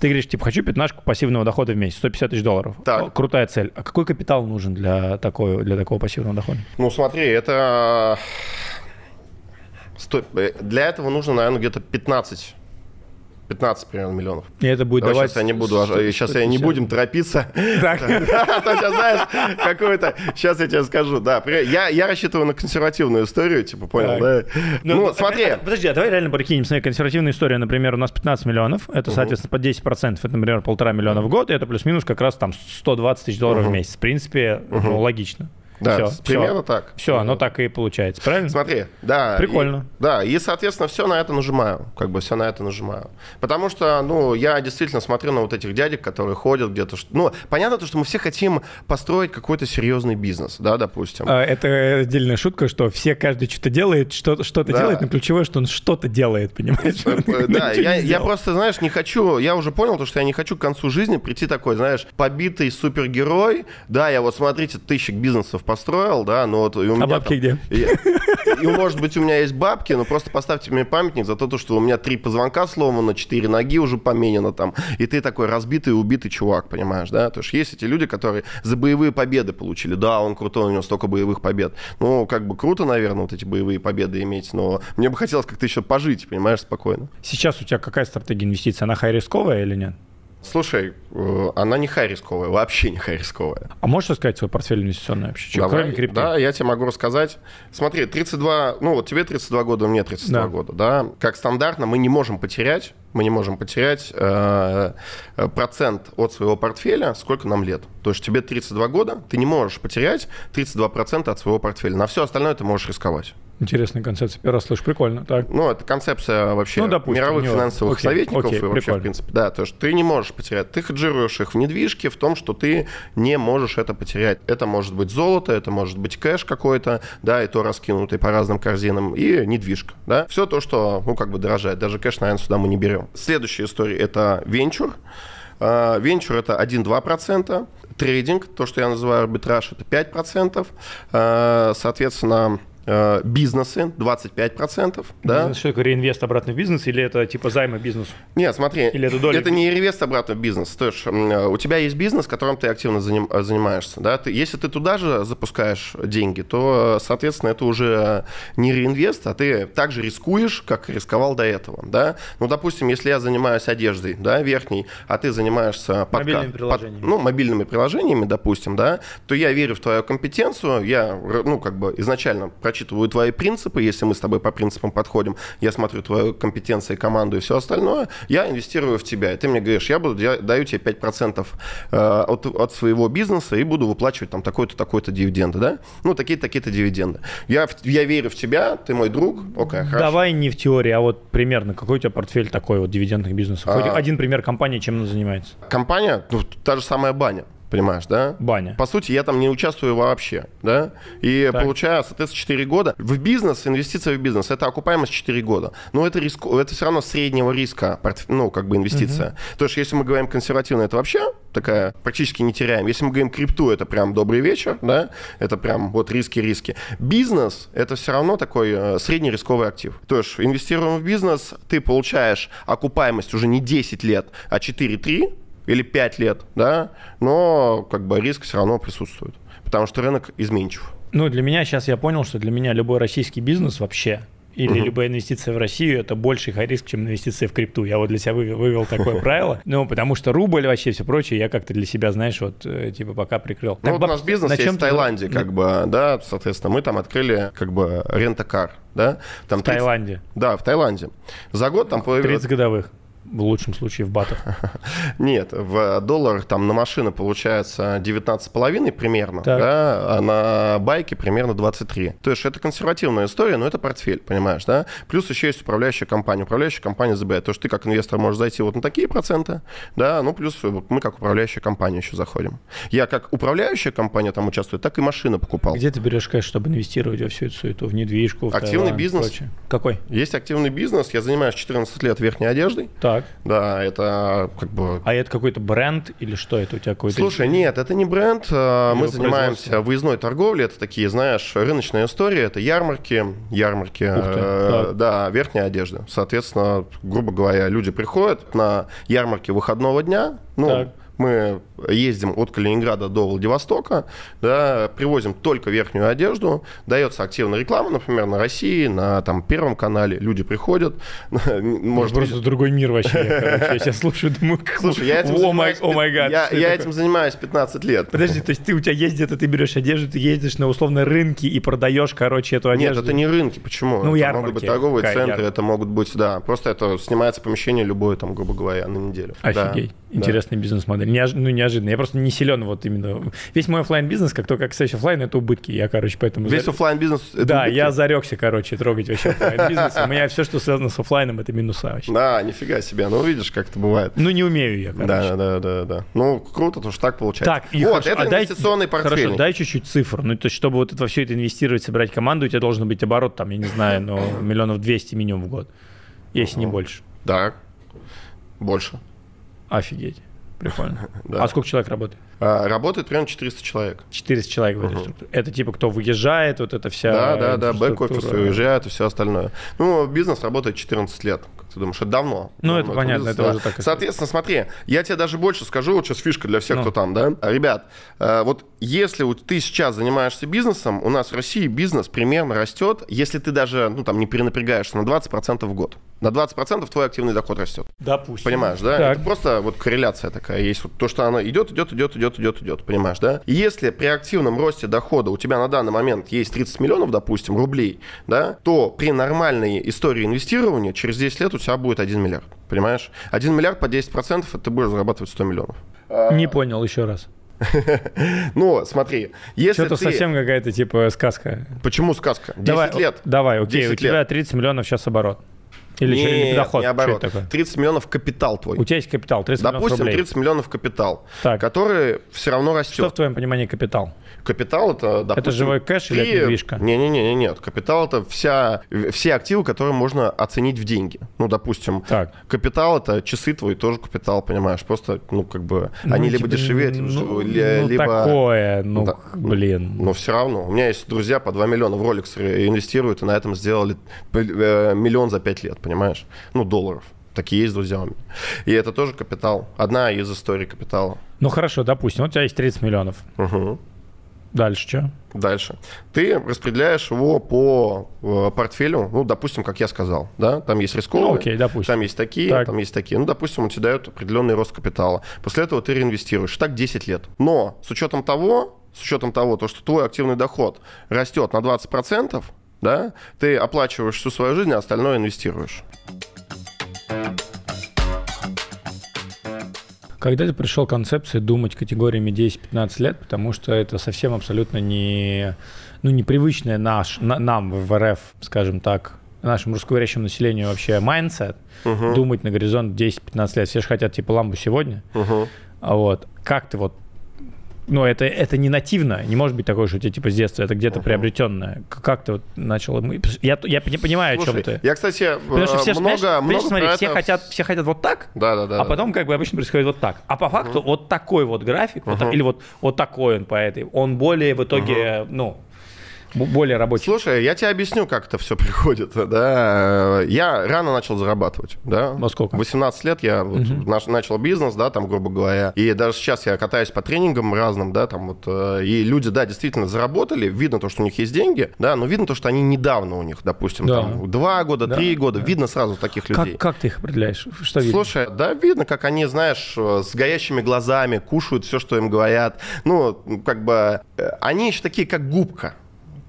Ты говоришь, типа, хочу пятнашку пассивного дохода в месяц, 150 тысяч долларов. Так. Крутая цель. А какой капитал нужен для, такой, для такого пассивного дохода? Ну, смотри, это... Э, для этого нужно, наверное, где-то 15 15 примерно миллионов. И это будет Давай давать... Сейчас я не буду, 100, сейчас я не будем торопиться. Так. А сейчас, знаешь, какой-то... Сейчас я тебе скажу, да. Я, я рассчитываю на консервативную историю, типа, понял, да? Ну, ну смотри. А, подожди, а давай реально прикинем. Смотри, консервативная история, например, у нас 15 миллионов, это, соответственно, по 10%, это, например, полтора миллиона в год, и это плюс-минус как раз там 120 тысяч долларов в месяц. В принципе, ну, логично. Да, все, примерно все. так. Все, оно так и получается, правильно? Смотри, да. Прикольно. И, да, и, соответственно, все на это нажимаю. Как бы все на это нажимаю. Потому что, ну, я действительно смотрю на вот этих дядек, которые ходят где-то. Ну, понятно то, что мы все хотим построить какой-то серьезный бизнес, да, допустим. А, это отдельная шутка, что все, каждый что-то делает, что-то, что-то да. делает, но ключевое, что он что-то делает, понимаешь? Э, да, я, я просто, знаешь, не хочу, я уже понял то, что я не хочу к концу жизни прийти такой, знаешь, побитый супергерой, да, я вот, смотрите, тысячи бизнесов построил, да, но вот... у меня а бабки там, где? И, может быть, у меня есть бабки, но просто поставьте мне памятник за то, что у меня три позвонка сломано, четыре ноги уже поменено там, и ты такой разбитый, убитый чувак, понимаешь, да? То есть есть эти люди, которые за боевые победы получили. Да, он крутой, у него столько боевых побед. Ну, как бы круто, наверное, вот эти боевые победы иметь, но мне бы хотелось как-то еще пожить, понимаешь, спокойно. Сейчас у тебя какая стратегия инвестиций? Она хай-рисковая или нет? Слушай, э, она не хай-рисковая, вообще не хай-рисковая. А можешь рассказать свой портфель инвестиционный вообще? Что, Давай, кроме крипты? Да, я тебе могу рассказать. Смотри, 32, ну вот тебе 32 года, мне 32 да. года, да. Как стандартно мы не можем потерять, мы не можем потерять э, процент от своего портфеля, сколько нам лет. То есть тебе 32 года, ты не можешь потерять 32% от своего портфеля. На все остальное ты можешь рисковать. Интересная концепция. Первый раз слышу, прикольно. Так. Ну, это концепция вообще ну, допустим, мировых финансовых окей, советников окей, и вообще, прикольно. в принципе. Да, то есть ты не можешь потерять. Ты хеджируешь их в недвижке в том, что ты не можешь это потерять. Это может быть золото, это может быть кэш какой-то, да, и то раскинутый по разным корзинам, и недвижка, да. Все то, что, ну, как бы дорожает. Даже кэш, наверное, сюда мы не берем. Следующая история – это венчур. А, венчур – это 1-2%. Трейдинг, то, что я называю арбитраж, это 5%. А, соответственно, бизнесы 25%. Да? Что такое реинвест обратно в бизнес или это типа займы бизнесу? Нет, смотри, или это, доля... это не реинвест обратно в бизнес. То есть э, у тебя есть бизнес, которым ты активно заним... Э, занимаешься. Да? Ты, если ты туда же запускаешь деньги, то, соответственно, это уже не реинвест, а ты также рискуешь, как рисковал до этого. Да? Ну, допустим, если я занимаюсь одеждой да, верхней, а ты занимаешься подка... мобильными приложениями. Под... Ну, мобильными приложениями, допустим, да, то я верю в твою компетенцию, я, ну, как бы изначально прочитываю твои принципы, если мы с тобой по принципам подходим, я смотрю твою компетенцию, команду и все остальное, я инвестирую в тебя. И ты мне говоришь, я буду, я даю тебе 5% э, от, от своего бизнеса и буду выплачивать там такой-то, такой-то дивиденды, да? Ну, такие-то, такие-то дивиденды. Я, я верю в тебя, ты мой друг, окей, хорошо. Давай не в теории, а вот примерно, какой у тебя портфель такой вот дивидендных бизнесов? Хоть а... один пример компании, чем она занимается. Компания, ну, та же самая баня. Понимаешь, да? Баня. По сути, я там не участвую вообще, да? И так. получаю, соответственно, 4 года. В бизнес, инвестиция в бизнес, это окупаемость 4 года. Но это, риск, это все равно среднего риска, ну, как бы инвестиция. Угу. То есть, если мы говорим консервативно, это вообще такая практически не теряем. Если мы говорим крипту, это прям добрый вечер, да? Это прям вот риски-риски. Бизнес, это все равно такой э, среднерисковый актив. То есть, инвестируем в бизнес, ты получаешь окупаемость уже не 10 лет, а 4-3, или 5 лет, да, но как бы риск все равно присутствует, потому что рынок изменчив. Ну, для меня сейчас я понял, что для меня любой российский бизнес вообще или угу. любая инвестиция в Россию это больший риск, чем инвестиция в крипту. Я вот для себя вывел, вывел такое правило. Ну, потому что рубль вообще все прочее, я как-то для себя, знаешь, вот э, типа пока прикрыл. Ну, вот у нас бизнес есть в Таиланде, как бы, да, соответственно, мы там открыли как бы рентакар, да. Там в Таиланде? Да, в Таиланде. За год там появилось... 30 годовых в лучшем случае в батах. Нет, в долларах там на машины получается 19,5 примерно, да, а на байке примерно 23. То есть это консервативная история, но это портфель, понимаешь, да? Плюс еще есть управляющая компания. Управляющая компания ЗБ. То, что ты как инвестор можешь зайти вот на такие проценты, да, ну плюс мы как управляющая компания еще заходим. Я как управляющая компания там участвую, так и машины покупал. Где ты берешь кэш, чтобы инвестировать во всю эту суету, в недвижку, в Активный Таиланд, бизнес. Какой? Есть активный бизнес. Я занимаюсь 14 лет верхней одеждой. Так. Так. Да, это как бы... А это какой-то бренд или что это у тебя какой-то? Слушай, нет, это не бренд. Или Мы занимаемся выездной торговлей. Это такие, знаешь, рыночная история. Это ярмарки, ярмарки, э, да, верхняя одежда. Соответственно, грубо говоря, люди приходят на ярмарки выходного дня. Ну, так мы ездим от Калининграда до Владивостока, да, привозим только верхнюю одежду, дается активная реклама, например, на России, на там, Первом канале, люди приходят. Может, просто быть... другой мир вообще. Я, сейчас слушаю, думаю, Слушай, я этим, занимаюсь, я, я этим занимаюсь 15 лет. Подожди, то есть ты у тебя есть где-то, ты берешь одежду, ты ездишь на условно рынки и продаешь, короче, эту одежду? Нет, это не рынки, почему? Ну, это ярмарки. могут быть торговые центры, ярмарки. это могут быть, да, просто это снимается помещение любое, там, грубо говоря, на неделю. Офигеть, да, интересный да. бизнес-модель. Неож... ну, неожиданно. Я просто не силен вот именно. Весь мой офлайн бизнес как только кстати, офлайн это убытки. Я, короче, поэтому... Весь зар... офлайн бизнес Да, убытки? я зарекся, короче, трогать вообще офлайн бизнес. У меня все, что связано с офлайном, это минуса вообще. Да, нифига себе. Ну, видишь, как это бывает. Ну, не умею я, короче. Да, да, да, да. Ну, круто, то что так получается. Так, и вот, хорошо, это а инвестиционный дай, портфель. Хорошо, дай чуть-чуть цифр. Ну, то есть, чтобы вот это во все это инвестировать, собрать команду, у тебя должен быть оборот, там, я не знаю, ну, миллионов 200 минимум в год. Если не больше. Да, больше. Офигеть. Прикольно. Да. А сколько человек работает? А, работает примерно 400 человек. 400 человек в этой угу. структуре. Это типа кто выезжает, вот это вся Да, да, да, бэк-офис уезжает и все остальное. Ну, бизнес работает 14 лет. Ты думаешь, это давно? Ну, это понятно, это да. уже так. Соответственно, смотри, я тебе даже больше скажу, вот сейчас фишка для всех, ну. кто там, да? Ребят, э, вот если вот ты сейчас занимаешься бизнесом, у нас в России бизнес примерно растет, если ты даже, ну, там, не перенапрягаешься, на 20% в год. На 20% твой активный доход растет. Допустим. Понимаешь, да? Так. Это просто вот корреляция такая есть. Вот то, что она идет, идет, идет, идет, идет, идет, понимаешь, да? если при активном росте дохода у тебя на данный момент есть 30 миллионов, допустим, рублей, да, то при нормальной истории инвестирования через 10 лет у тебя будет 1 миллиард. Понимаешь? 1 миллиард по 10% это ты будешь зарабатывать 100 миллионов. Не понял еще раз. Ну, смотри, если Что-то ты... совсем какая-то типа сказка. Почему сказка? 10 давай, лет. Давай, окей, у тебя 30 миллионов сейчас оборот. Или не, доход? Не оборот. такое? 30 миллионов капитал твой. У тебя есть капитал, 30 Допустим, миллионов рублей. 30 миллионов капитал, так. который все равно растет. Что в твоем понимании капитал? Капитал это, допустим... Это живой кэш ты... или недвижка? Не-не-не, нет. Капитал это вся, все активы, которые можно оценить в деньги. Ну, допустим, так. капитал это часы твои, тоже капитал, понимаешь? Просто, ну, как бы, ну, они типа, либо дешевеют, ну, ли, ну, либо... такое, ну, да, блин. Но все равно. У меня есть друзья по 2 миллиона в Rolex инвестируют, и на этом сделали э, миллион за 5 лет, понимаешь? Ну, долларов. Такие есть друзья у меня. И это тоже капитал. Одна из историй капитала. Ну хорошо, допустим, у тебя есть 30 миллионов. Угу. Дальше что? Дальше. Ты распределяешь его по э, портфелю, ну, допустим, как я сказал, да, там есть рисковые, ну, окей, допустим. там есть такие, так. там есть такие. Ну, допустим, он тебе дает определенный рост капитала. После этого ты реинвестируешь. Так 10 лет. Но с учетом того, с учетом того, то, что твой активный доход растет на 20%, да, ты оплачиваешь всю свою жизнь, а остальное инвестируешь. Когда ты пришел к концепции думать категориями 10-15 лет, потому что это совсем абсолютно не, ну, непривычное наш, на, нам в РФ, скажем так, нашему русскоговорящему населению вообще mindset, угу. думать на горизонт 10-15 лет. Все же хотят типа ламбу сегодня. Uh-huh. Вот. Как ты вот ну, это, это не нативно, не может быть такое, что у тебя типа с детства, это где-то uh-huh. приобретенное. Как ты вот начал? Я, я не понимаю, Слушай, о чем ты. Я, кстати, Потому что все, много, знаешь, много смотри, все, это... хотят, все хотят вот так, да, да, да, а потом как бы обычно происходит вот так. А по факту uh-huh. вот такой вот график, uh-huh. вот, или вот, вот такой он по этой, он более в итоге, uh-huh. ну, более рабочий. Слушай, я тебе объясню, как это все приходит. Да? Я рано начал зарабатывать. Да? Во сколько? 18 лет я вот угу. начал бизнес, да, там, грубо говоря. И даже сейчас я катаюсь по тренингам разным, да, там вот. Э, и люди, да, действительно заработали. Видно то, что у них есть деньги, да, но видно то, что они недавно у них, допустим, да. там, два года, да, года. Да. Видно сразу таких людей. Как, как ты их определяешь? Что видно? Слушай, да, видно, как они, знаешь, с горящими глазами кушают все, что им говорят. Ну, как бы, э, они еще такие, как губка.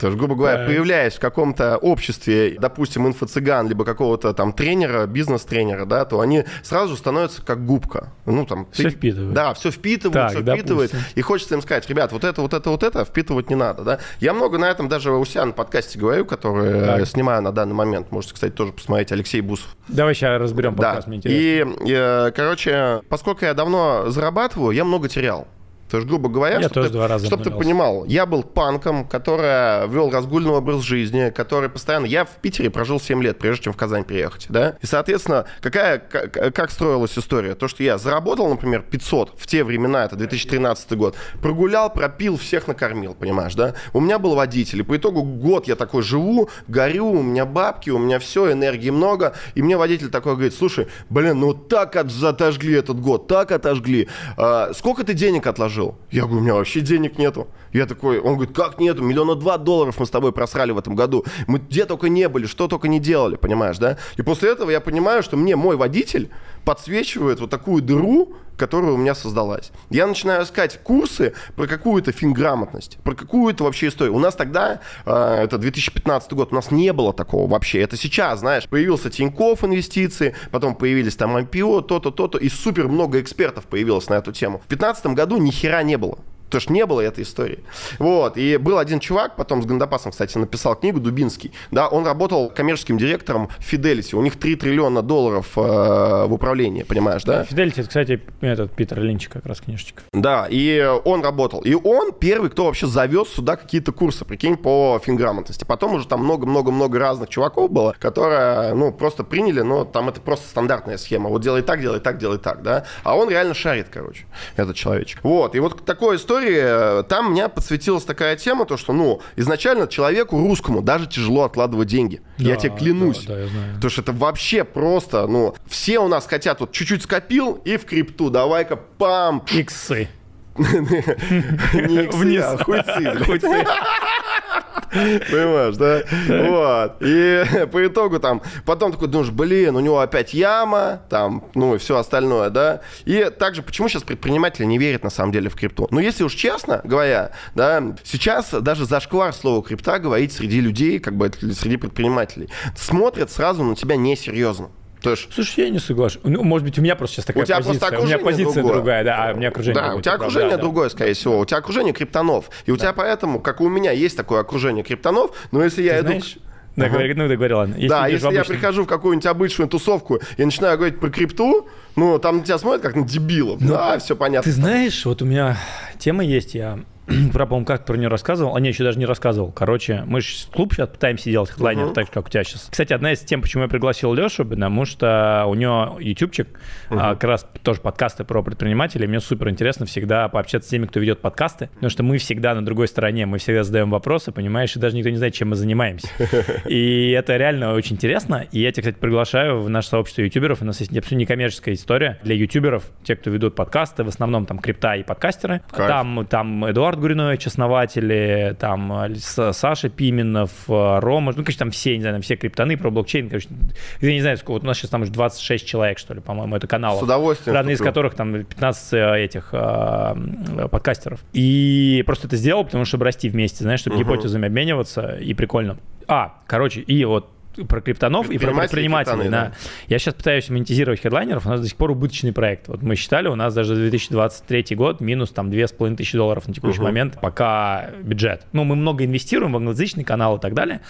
То есть, грубо говоря, да. появляясь в каком-то обществе, допустим, инфо-цыган, либо какого-то там тренера, бизнес-тренера, да, то они сразу становятся как губка. Ну, там, все ты, впитывают. Да, все впитывают, так, все впитывают. Допустим. И хочется им сказать, ребят, вот это, вот это, вот это впитывать не надо, да. Я много на этом даже у себя на подкасте говорю, который так. снимаю на данный момент. Можете, кстати, тоже посмотреть Алексей Бусов. Давай сейчас разберем подкаст, да. мне интересно. И, э, короче, поскольку я давно зарабатываю, я много терял. То есть, грубо говоря, я чтобы, ты, чтобы ты понимал, я был панком, который вел разгульный образ жизни, который постоянно... Я в Питере прожил 7 лет, прежде чем в Казань приехать, да? И, соответственно, какая, как, как строилась история? То, что я заработал, например, 500 в те времена, это 2013 год, прогулял, пропил, всех накормил, понимаешь, да? У меня был водитель, и по итогу год я такой живу, горю, у меня бабки, у меня все, энергии много, и мне водитель такой говорит, слушай, блин, ну так от, отожгли этот год, так отожгли. А, сколько ты денег отложил? Жил. Я говорю, у меня вообще денег нету. Я такой, он говорит, как нету? Миллиона два долларов мы с тобой просрали в этом году. Мы где только не были, что только не делали, понимаешь, да? И после этого я понимаю, что мне мой водитель подсвечивает вот такую дыру, которая у меня создалась. Я начинаю искать курсы про какую-то финграмотность, про какую-то вообще историю. У нас тогда, э, это 2015 год, у нас не было такого вообще. Это сейчас, знаешь, появился Тиньков инвестиции, потом появились там IPO, то-то, то-то, и супер много экспертов появилось на эту тему. В 2015 году ни хера не было. Потому что не было этой истории. Вот. И был один чувак, потом с Гандапасом, кстати, написал книгу, Дубинский. Да, он работал коммерческим директором Fidelity. У них 3 триллиона долларов э, в управлении, понимаешь, да? Fidelity, это, кстати, этот Питер Линч как раз книжечка. Да, и он работал. И он первый, кто вообще завез сюда какие-то курсы, прикинь, по финграмотности. Потом уже там много-много-много разных чуваков было, которые, ну, просто приняли, но там это просто стандартная схема. Вот делай так, делай так, делай так, да? А он реально шарит, короче, этот человечек. Вот, и вот такой история истории, э, там меня подсветилась такая тема, то, что, ну, изначально человеку русскому даже тяжело откладывать деньги. Да, я тебе клянусь. Да, да, я знаю. Потому что это вообще просто, ну, все у нас хотят, вот чуть-чуть скопил и в крипту, давай-ка, пам. Иксы. Не иксы, а хуйцы. Понимаешь, да? Вот. И по итогу там, потом такой думаешь, блин, у него опять яма, там, ну и все остальное, да? И также, почему сейчас предприниматели не верят на самом деле в крипту? Ну, если уж честно говоря, да, сейчас даже зашквар слова крипта говорить среди людей, как бы среди предпринимателей, смотрят сразу на тебя несерьезно. То есть... Слушай, я не согласен. Ну, может быть, у меня просто сейчас такая у тебя позиция. Просто у меня позиция другое. другая, да, а у меня окружение Да, у тебя окружение да, другое, скорее всего. У тебя окружение криптонов. И у да. тебя поэтому, как у меня, есть такое окружение криптонов, но если я Ты иду... Знаешь, да, ага. говори, ну, да, говори, ладно. Если да, если обычный... я прихожу в какую-нибудь обычную тусовку и начинаю говорить про крипту, ну, там тебя смотрят как на дебилов. Ну, да, все понятно. Ты знаешь, вот у меня тема есть, я про, по-моему, как про нее рассказывал, а не, еще даже не рассказывал. Короче, мы же клуб сейчас пытаемся делать хедлайнер, uh-huh. так же, как у тебя сейчас. Кстати, одна из тем, почему я пригласил Лешу, потому что у него ютубчик, uh-huh. а, как раз тоже подкасты про предпринимателей. Мне супер интересно всегда пообщаться с теми, кто ведет подкасты, потому что мы всегда на другой стороне, мы всегда задаем вопросы, понимаешь, и даже никто не знает, чем мы занимаемся. И это реально очень интересно. И я тебя, кстати, приглашаю в наше сообщество ютуберов. У нас есть абсолютно некоммерческая история для ютуберов, те, кто ведут подкасты, в основном там крипта и подкастеры. Там, там Эдуард Гуринович, основатели, там Саша Пименов, Рома, ну, конечно, там все, не знаю, там все криптоны про блокчейн, короче, я не знаю, сколько, вот у нас сейчас там уже 26 человек, что ли, по-моему, это канал. С удовольствием. Разные из которых там 15 э, этих э, подкастеров. И просто это сделал, потому что расти вместе, знаешь, чтобы угу. гипотезами обмениваться, и прикольно. А, короче, и вот про криптонов и про предпринимателей. Да. да. Я сейчас пытаюсь монетизировать хедлайнеров, у нас до сих пор убыточный проект. Вот мы считали, у нас даже 2023 год минус там 2,5 тысячи долларов на текущий угу. момент, пока бюджет. Ну, мы много инвестируем в англоязычный канал и так далее.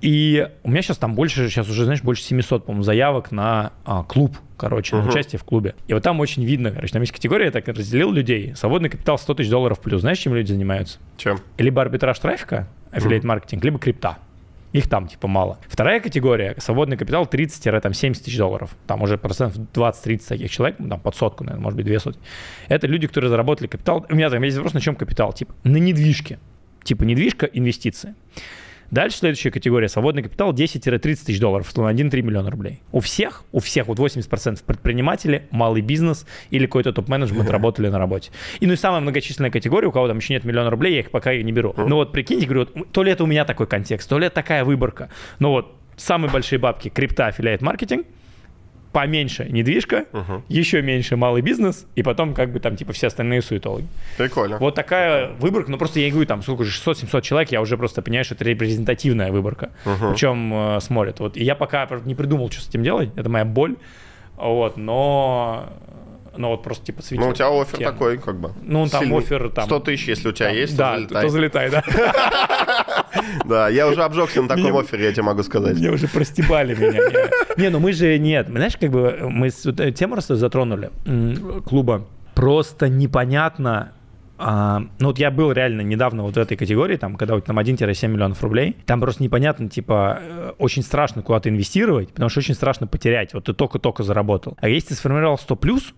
И у меня сейчас там больше, сейчас уже, знаешь, больше 700, по-моему, заявок на а, клуб, короче, uh-huh. на участие в клубе. И вот там очень видно, короче, там есть категория, я так разделил людей. Свободный капитал 100 тысяч долларов плюс. Знаешь, чем люди занимаются? Чем? Либо арбитраж трафика, аффилейт-маркетинг, uh-huh. либо крипта. Их там типа мало. Вторая категория, свободный капитал 30-70 тысяч долларов. Там уже процентов 20-30 таких человек, ну, там под сотку, наверное, может быть, две сотни. Это люди, которые заработали капитал. У меня там есть вопрос, на чем капитал? Типа на недвижке. Типа недвижка, инвестиции. Дальше следующая категория. Свободный капитал 10-30 тысяч долларов, условно 1-3 миллиона рублей. У всех, у всех, вот 80% предприниматели, малый бизнес или какой-то топ-менеджмент работали на работе. И ну и самая многочисленная категория, у кого там еще нет миллиона рублей, я их пока не беру. Ну вот прикиньте, говорю, вот, то ли это у меня такой контекст, то ли это такая выборка. Но вот самые большие бабки крипта, аффилиат маркетинг – поменьше недвижка, угу. еще меньше малый бизнес, и потом как бы там типа все остальные суетологи. Прикольно. Вот такая выборка, ну просто я говорю, там сколько же, 600-700 человек, я уже просто понимаю, что это репрезентативная выборка, угу. причем э, смотрят. Вот, и я пока не придумал, что с этим делать, это моя боль, вот, но но вот просто типа светил. Ну, у тебя офер такой, как бы. Ну, там сильный. офер там. 100 тысяч, если у тебя там, есть, да, то залетай. То залетай, да. Да, я уже обжегся на таком офере, я тебе могу сказать. Мне уже простебали меня. Не, ну мы же нет. Знаешь, как бы мы тему раз затронули клуба. Просто непонятно, а, ну вот я был реально недавно вот в этой категории, там, когда вот там 1-7 миллионов рублей, там просто непонятно, типа, э, очень страшно куда-то инвестировать, потому что очень страшно потерять, вот ты только-только заработал. А если ты сформировал 100 плюс,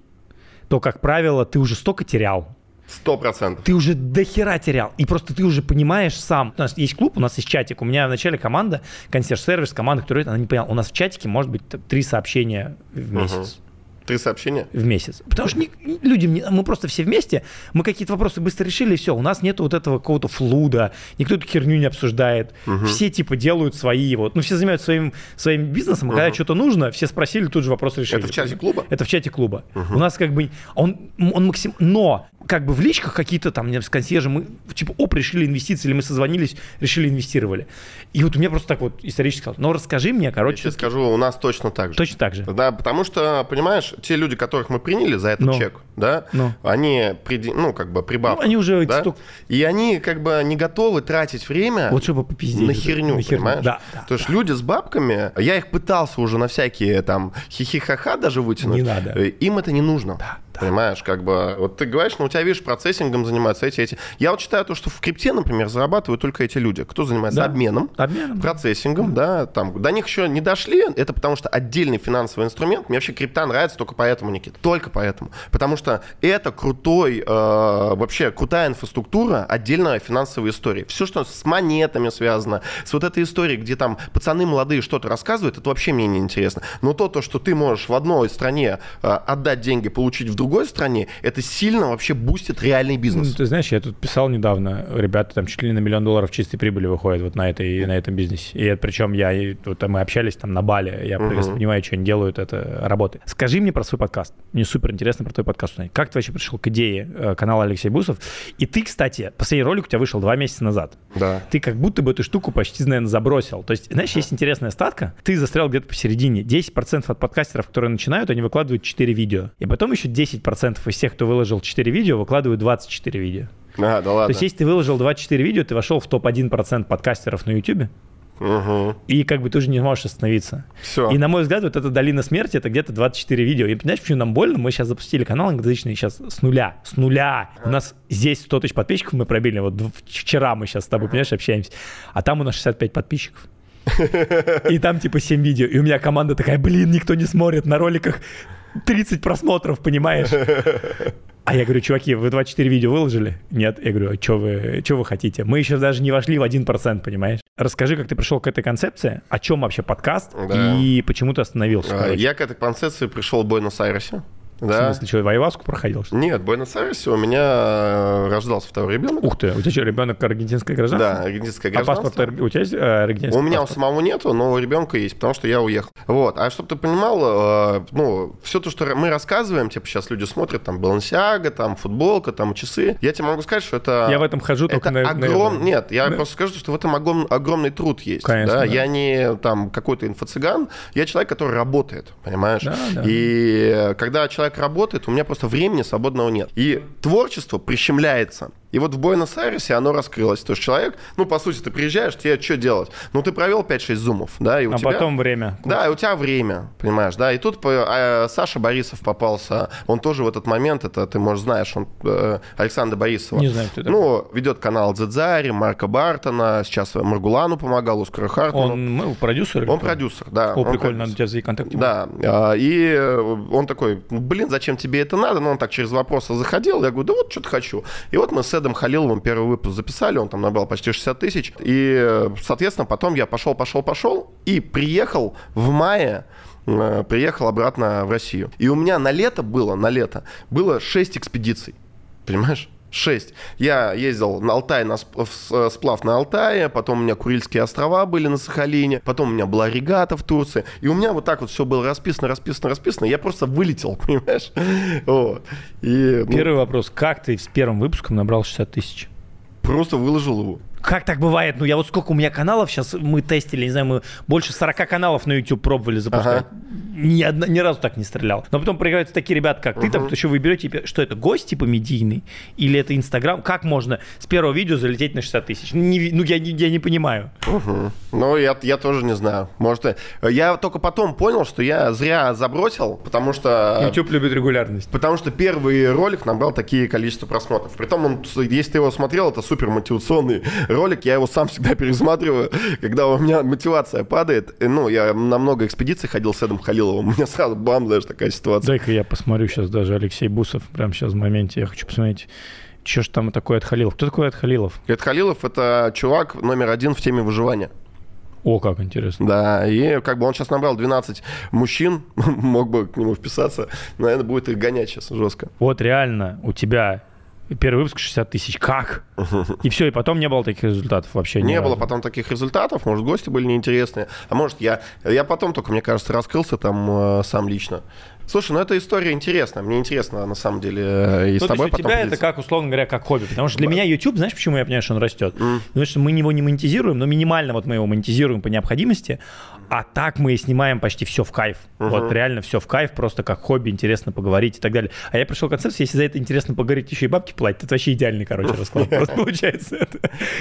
то, как правило, ты уже столько терял, Сто процентов. Ты уже до хера терял. И просто ты уже понимаешь сам. У нас есть клуб, у нас есть чатик. У меня в начале команда, консьерж-сервис, команда, которая, она не поняла. У нас в чатике может быть три сообщения в месяц. Три сообщения? В месяц. Потому что не, люди, мы просто все вместе, мы какие-то вопросы быстро решили, и все. У нас нет вот этого какого-то флуда, никто эту херню не обсуждает. Угу. Все типа делают свои вот, ну все занимаются своим, своим бизнесом, угу. когда что-то нужно, все спросили, тут же вопрос решили. Это в чате клуба? Это в чате клуба. Угу. У нас как бы, он, он максим... Но как бы в личках какие-то там, с консьержа мы типа, оп, решили инвестиции, или мы созвонились, решили инвестировали. И вот у меня просто так вот исторически сказал, ну расскажи мне, короче. Я тебе скажу, у нас точно так же. Точно так же. Да, потому что, понимаешь, те люди, которых мы приняли за этот Но. чек, да, Но. они, ну, как бы прибавку. Ну, они уже... Да? Стук... И они как бы не готовы тратить время вот чтобы попиздеть, на херню, на херню. понимаешь? Да, да, То есть да. люди с бабками, я их пытался уже на всякие там хихихаха даже вытянуть. Не надо. Э, им это не нужно. Да. Понимаешь, как бы, вот ты говоришь, ну, у тебя, видишь, процессингом занимаются эти, эти. Я вот считаю то, что в крипте, например, зарабатывают только эти люди. Кто занимается да. обменом, обменом, процессингом, да. да, там, до них еще не дошли, это потому что отдельный финансовый инструмент. Мне вообще крипта нравится только поэтому, Никита, только поэтому. Потому что это крутой, э, вообще крутая инфраструктура отдельная финансовой истории. Все, что с монетами связано, с вот этой историей, где там пацаны молодые что-то рассказывают, это вообще мне не интересно. Но то, то, что ты можешь в одной стране э, отдать деньги, получить в другой стране, это сильно вообще бустит реальный бизнес. Ну, ты знаешь, я тут писал недавно, ребята там чуть ли на миллион долларов чистой прибыли выходят вот на, этой, на этом бизнесе. И это, причем я, и, вот, мы общались там на Бали, я uh-huh. понимаю, что они делают, это работает. Скажи мне про свой подкаст. Мне супер интересно про твой подкаст узнать. Как ты вообще пришел к идее э, канала Алексей Бусов? И ты, кстати, последний ролик у тебя вышел два месяца назад. Да. Ты как будто бы эту штуку почти, наверное, забросил. То есть, знаешь, есть интересная статка, ты застрял где-то посередине. 10% от подкастеров, которые начинают, они выкладывают 4 видео. И потом еще 10% из тех, кто выложил 4 видео, выкладывают 24 видео. А, да ладно. То есть, если ты выложил 24 видео, ты вошел в топ-1% подкастеров на YouTube, Угу. И как бы ты уже не можешь остановиться. Все. И на мой взгляд, вот эта долина смерти это где-то 24 видео. И понимаешь, почему нам больно? Мы сейчас запустили канал англоязычный сейчас с нуля. С нуля. У нас здесь 100 тысяч подписчиков мы пробили. Вот вчера мы сейчас с тобой, понимаешь, общаемся. А там у нас 65 подписчиков. И там типа 7 видео. И у меня команда такая, блин, никто не смотрит на роликах 30 просмотров, понимаешь? А я говорю, чуваки, вы 24 видео выложили? Нет. Я говорю, а что вы, что вы хотите? Мы еще даже не вошли в 1%, понимаешь? Расскажи, как ты пришел к этой концепции, о чем вообще подкаст да. и почему ты остановился? А, я к этой концепции пришел в Буэнос-Айресе. Да. В смысле, что, Вайваску проходил? Что? Нет, в Буэнос-Айресе у меня э, рождался второй ребенок. Ух ты, у тебя что, ребенок аргентинское гражданство? Да, аргентинское гражданство. А паспорт у тебя есть э, аргентинский У меня паспорт? у самого нету, но у ребенка есть, потому что я уехал. Вот, а чтобы ты понимал, э, ну, все то, что мы рассказываем, типа сейчас люди смотрят, там, Балансиага, там, футболка, там, часы, я тебе могу сказать, что это... Я в этом хожу это только на... огром... на... Нет, я да. просто скажу, что в этом огром... огромный труд есть. Конечно, да? да. Я не там какой-то инфо-цыган, я человек, который работает, понимаешь? Да, да. И когда человек работает, у меня просто времени свободного нет. И творчество прищемляется. И вот в Буэнос-Айресе оно раскрылось. То есть человек, ну, по сути, ты приезжаешь, тебе что делать? Ну, ты провел 5-6 зумов, да, и у а тебя... потом время. Да, и у тебя время, понимаешь, да. И тут а, Саша Борисов попался, он тоже в этот момент, это ты, может, знаешь, он э, Александр Борисова. Не знаю, кто это. Ну, ведет канал Дзедзари, Марка Бартона, сейчас Маргулану помогал, Оскару Хартману. Он ну, продюсер? Он продюсер, да. О, прикольно, надо тебя за контакт. Да, а, и он такой, блин, зачем тебе это надо? Ну, он так через вопросы заходил, я говорю, да вот что-то хочу. И вот мы с Эдом Халиловым первый выпуск записали, он там набрал почти 60 тысяч. И, соответственно, потом я пошел, пошел, пошел и приехал в мае э, приехал обратно в Россию. И у меня на лето было, на лето, было 6 экспедиций. Понимаешь? 6. Я ездил на Алтай, на э, сплав на Алтае, потом у меня Курильские острова были на Сахалине, потом у меня была регата в Турции. И у меня вот так вот все было расписано, расписано, расписано. Я просто вылетел, понимаешь? Вот. И, ну... Первый вопрос. Как ты с первым выпуском набрал 60 тысяч? Просто выложил его. Как так бывает? Ну, я вот сколько у меня каналов сейчас мы тестили, не знаю, мы больше 40 каналов на YouTube пробовали запускать. Ага. Ни, одна, ни разу так не стрелял. Но потом проиграются такие ребята, как угу. ты, там, что вы берете, что это, гость типа медийный? Или это Инстаграм? Как можно с первого видео залететь на 60 тысяч? Не, ну, я, я не понимаю. Угу. Ну, я, я тоже не знаю. Может, я только потом понял, что я зря забросил, потому что... YouTube любит регулярность. Потому что первый ролик набрал такие количество просмотров. Притом, он, если ты его смотрел, это супер мотивационный ролик, я его сам всегда пересматриваю, когда у меня мотивация падает. Ну, я на много экспедиций ходил с Эдом Халиловым, у меня сразу бам, знаешь, такая ситуация. Дай-ка я посмотрю сейчас даже Алексей Бусов, прямо сейчас в моменте, я хочу посмотреть. Что ж там такое от Халилов? Кто такой от Халилов? Эд Халилов — это чувак номер один в теме выживания. О, как интересно. Да, и как бы он сейчас набрал 12 мужчин, мог бы к нему вписаться, наверное, будет их гонять сейчас жестко. Вот реально у тебя первый выпуск 60 тысяч. Как? И все, и потом не было таких результатов вообще. Не было потом таких результатов, может, гости были неинтересные, а может, я, я потом только, мне кажется, раскрылся там э, сам лично. Слушай, ну эта история интересная. Мне интересно, на самом деле, э, и ну, с тобой потом... У тебя это как, условно говоря, как хобби. Потому что для меня YouTube, знаешь, почему я понимаю, что он растет? Mm. Потому что мы его не монетизируем, но минимально вот мы его монетизируем по необходимости, а так мы снимаем почти все в кайф. Uh-huh. Вот реально все в кайф, просто как хобби, интересно поговорить и так далее. А я пришел к концепции, если за это интересно поговорить, еще и бабки платить, это вообще идеальный, короче, расклад. Просто получается.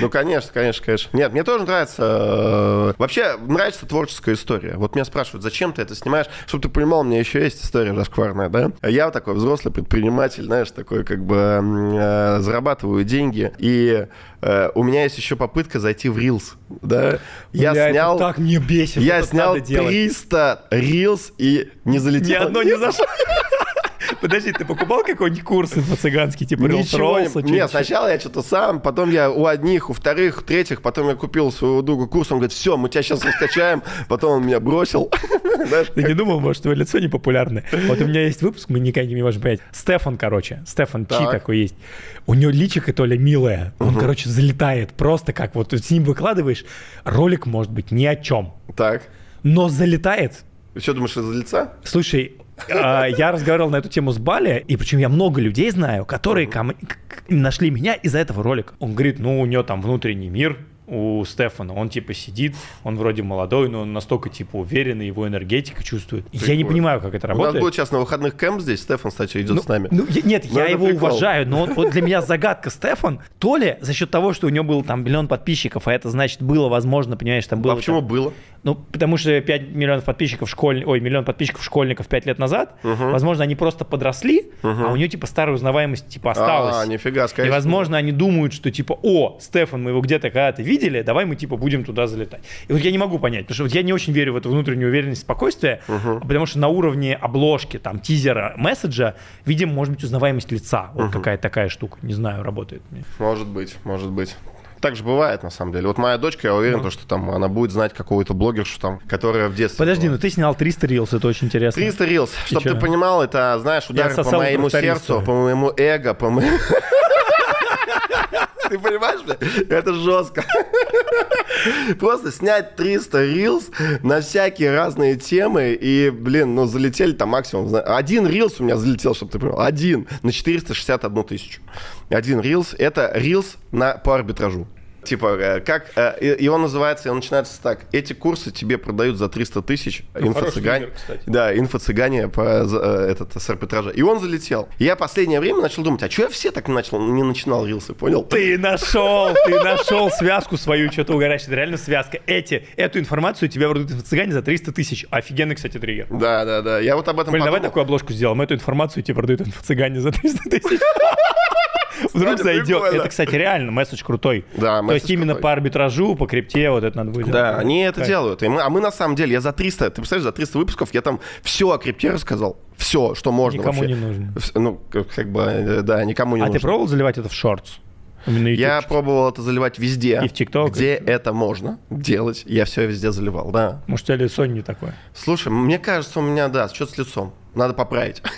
Ну, конечно, конечно, конечно. Нет, мне тоже нравится... Э, вообще, нравится творческая история. Вот меня спрашивают, зачем ты это снимаешь? Чтобы ты понимал, у меня еще есть история зашкварная, да? Я такой взрослый предприниматель, знаешь, такой как бы э, зарабатываю деньги. И э, у меня есть еще попытка зайти в Reels, да? Я снял... так не бесит. Я снял 300 Reels и не залетел. Ни одно не зашло. Подожди, ты покупал какой-нибудь курс инфо-цыганский, типа Ничего, не, Нет, сначала я что-то сам, потом я у одних, у вторых, у третьих, потом я купил своего друга курс, он говорит, все, мы тебя сейчас раскачаем, потом он меня бросил. Ты не думал, может, твое лицо непопулярное? Вот у меня есть выпуск, мы никогда не можем понять. Стефан, короче, Стефан Чи такой есть. У него личико то ли милое, он, короче, залетает просто как вот с ним выкладываешь, ролик может быть ни о чем. Так. Но залетает ты что, думаешь, из-за лица? Слушай, я разговаривал на эту тему с Бали, и причем я много людей знаю, которые нашли меня из-за этого ролика. Он говорит, ну, у нее там внутренний мир, у Стефана. Он типа сидит, он вроде молодой, но он настолько типа уверенный, его энергетика чувствует. Прикольно. Я не понимаю, как это работает. У нас будет сейчас на выходных кэмп здесь, Стефан, кстати, идет ну, с нами. Ну, нет, но я его прикол. уважаю, но он, вот для меня загадка Стефан, то ли за счет того, что у него был там миллион подписчиков, а это значит было возможно, понимаешь, там было... А почему там, было? Ну, потому что 5 миллионов подписчиков школь... Ой, миллион подписчиков школьников 5 лет назад, угу. возможно, они просто подросли, угу. а у нее, типа, старая узнаваемость, типа, осталась. А, нифига, скорее И, возможно, они думают, что, типа, о, Стефан, мы его где-то когда-то видели, давай мы, типа, будем туда залетать. И вот я не могу понять, потому что вот я не очень верю в эту внутреннюю уверенность, спокойствие, угу. потому что на уровне обложки, там, тизера, месседжа, видимо, может быть узнаваемость лица. Вот угу. какая-то такая штука. Не знаю, работает. Может быть, может быть. Так же бывает, на самом деле. Вот моя дочка, я уверен, ну. что там она будет знать какого-то блогершу, там, которая в детстве Подожди, была. ну ты снял 300 рилс, это очень интересно. 300 рилс. Чтобы ты понимал, это, знаешь, удар по моему сердцу, по моему эго, по моему... Ты понимаешь, Это жестко. Просто снять 300 рилс на всякие разные темы, и, блин, ну, залетели там максимум. Один рилс у меня залетел, чтобы ты понял. Один на 461 тысячу. Один рилс. Это рилс на, по арбитражу. Типа, э, как... Э, и он называется, и он начинается так. Эти курсы тебе продают за 300 тысяч. Ну, инфо-цыгане. Да, инфо-цыгане по э, этот, с арбитража. И он залетел. я последнее время начал думать, а что я все так начал, не начинал рилсы, понял? Ты нашел, ты нашел связку свою, что-то угораешь. Это реально связка. Эти, эту информацию тебе продают инфо-цыгане за 300 тысяч. Офигенный, кстати, триггер. Да, да, да. Я вот об этом Блин, давай такую обложку сделаем. Эту информацию тебе продают инфо-цыгане за 300 тысяч. Вдруг зайдет. Это, кстати, реально месседж крутой. Да, То есть именно по арбитражу, по крипте вот это надо будет Да, они это делают. А мы на самом деле, я за 300, ты представляешь, за 300 выпусков я там все о крипте рассказал. Все, что можно Никому не нужно. Ну, как бы, да, никому не нужно. А ты пробовал заливать это в шортс? Я пробовал это заливать везде. И в ТикТок? Где и... это можно делать. Я все везде заливал, да. Может, у тебя лицо не такое? Слушай, мне кажется, у меня, да, что с лицом. Надо поправить.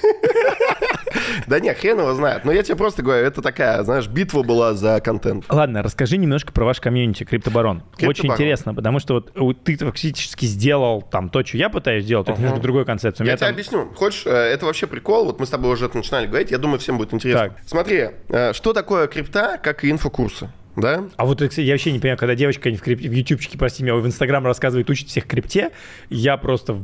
Да нет, хрен его знает. Но я тебе просто говорю, это такая, знаешь, битва была за контент. Ладно, расскажи немножко про ваш комьюнити, Криптобарон. Очень интересно, потому что вот ты фактически сделал там то, что я пытаюсь сделать, это немножко другой концепции. Я тебе объясню. Хочешь, э, это вообще прикол. Вот мы с тобой уже это начинали говорить. Я думаю, всем будет интересно. Смотри, э, что такое крипта, как и инфокурсы? Да? А вот, кстати, я вообще не понимаю, когда девочка в, крип... в ютубчике, прости меня, в инстаграм рассказывает, учит всех крипте, я просто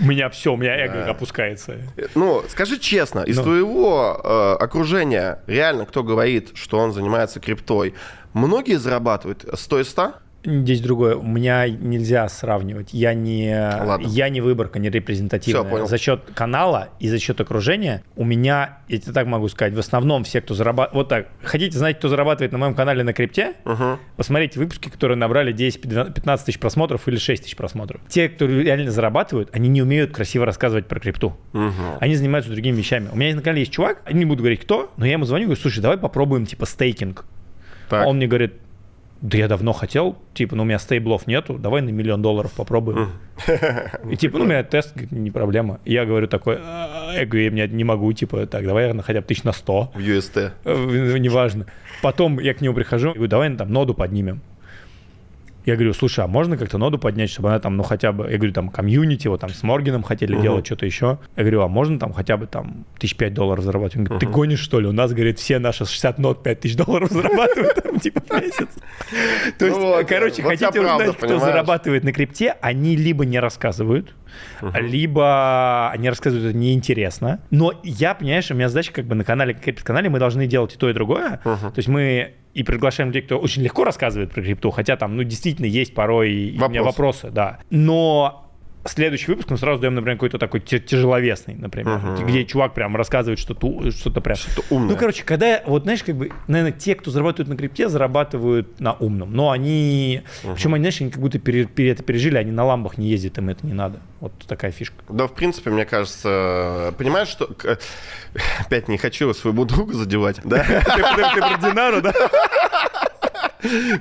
у меня все, у меня эго да. опускается. Ну, скажи честно, из ну. твоего э, окружения реально кто говорит, что он занимается криптой, многие зарабатывают 100 из 100? Здесь другое. У меня нельзя сравнивать. Я не, я не выборка, не репрезентативная. Все, понял. За счет канала и за счет окружения у меня, я тебе так могу сказать, в основном все, кто зарабатывает... Вот так. Хотите знать, кто зарабатывает на моем канале на крипте? Угу. Посмотрите выпуски, которые набрали 10-15 тысяч просмотров или 6 тысяч просмотров. Те, кто реально зарабатывают, они не умеют красиво рассказывать про крипту. Угу. Они занимаются другими вещами. У меня на канале есть чувак, не буду говорить кто, но я ему звоню и говорю, слушай, давай попробуем типа стейкинг. Так. Он мне говорит, да я давно хотел, типа, ну у меня стейблов нету, давай на миллион долларов попробуем. И типа, ну у меня тест, не проблема. Я говорю такой, «А, я говорю, я не могу, типа, так, давай на хотя бы тысяч на сто. В UST. Э, неважно. Потом я к нему прихожу, говорю, давай там ноду поднимем. Я говорю, слушай, а можно как-то ноду поднять, чтобы она там, ну, хотя бы, я говорю, там, комьюнити, вот там с Морганом хотели uh-huh. делать что-то еще. Я говорю, а можно там хотя бы там тысяч пять долларов зарабатывать? Он говорит, uh-huh. ты гонишь, что ли? У нас, говорит, все наши 60 нот 5 тысяч долларов зарабатывают там, типа, в месяц. То есть, короче, хотите узнать, кто зарабатывает на крипте, они либо не рассказывают. Либо они рассказывают это неинтересно. Но я, понимаешь, у меня задача как бы на канале, как канале мы должны делать и то, и другое. То есть мы и приглашаем людей, кто очень легко рассказывает про крипту, хотя там, ну, действительно есть порой Вопрос. у меня вопросы, да. Но следующий выпуск мы сразу даем, например, какой-то такой тяжеловесный, например, uh-huh. где чувак прям рассказывает что-то, что-то прям... Что-то умное. Ну, короче, когда, вот знаешь, как бы, наверное, те, кто зарабатывают на крипте, зарабатывают на умном. Но они, uh-huh. причем они, знаешь, они как будто пере, пере, это пережили, они на ламбах не ездят, им это не надо. Вот такая фишка. Да, в принципе, мне кажется, понимаешь, что... Опять не хочу своего друга задевать, да? Ты про Динару, да?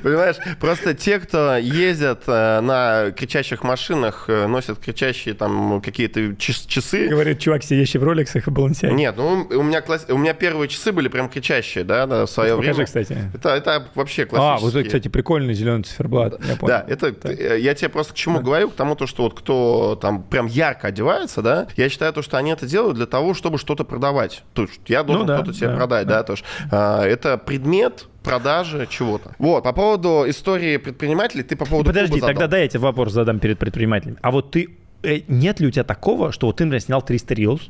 Понимаешь, просто те, кто ездят э, на кричащих машинах, э, носят кричащие там какие-то часы. Говорит чувак, сидящий в роликсах и балансиаге. Нет, ну у меня, класс... у меня первые часы были прям кричащие, да, да в свое Покажи, время. кстати. Это, это вообще классические. А, вот это, кстати, прикольный зеленый циферблат. Я понял. Да, это так. Э, я тебе просто к чему да. говорю, к тому, то, что вот кто там прям ярко одевается, да, я считаю то, что они это делают для того, чтобы что-то продавать. То есть я должен ну, да, что-то тебе да, продать, да, да то есть а, это предмет, продажи чего-то. Вот, по поводу истории предпринимателей, ты по поводу Подожди, тогда дай я тебе вопрос задам перед предпринимателем. А вот ты, э, нет ли у тебя такого, что вот ты, например, снял 300 Reels,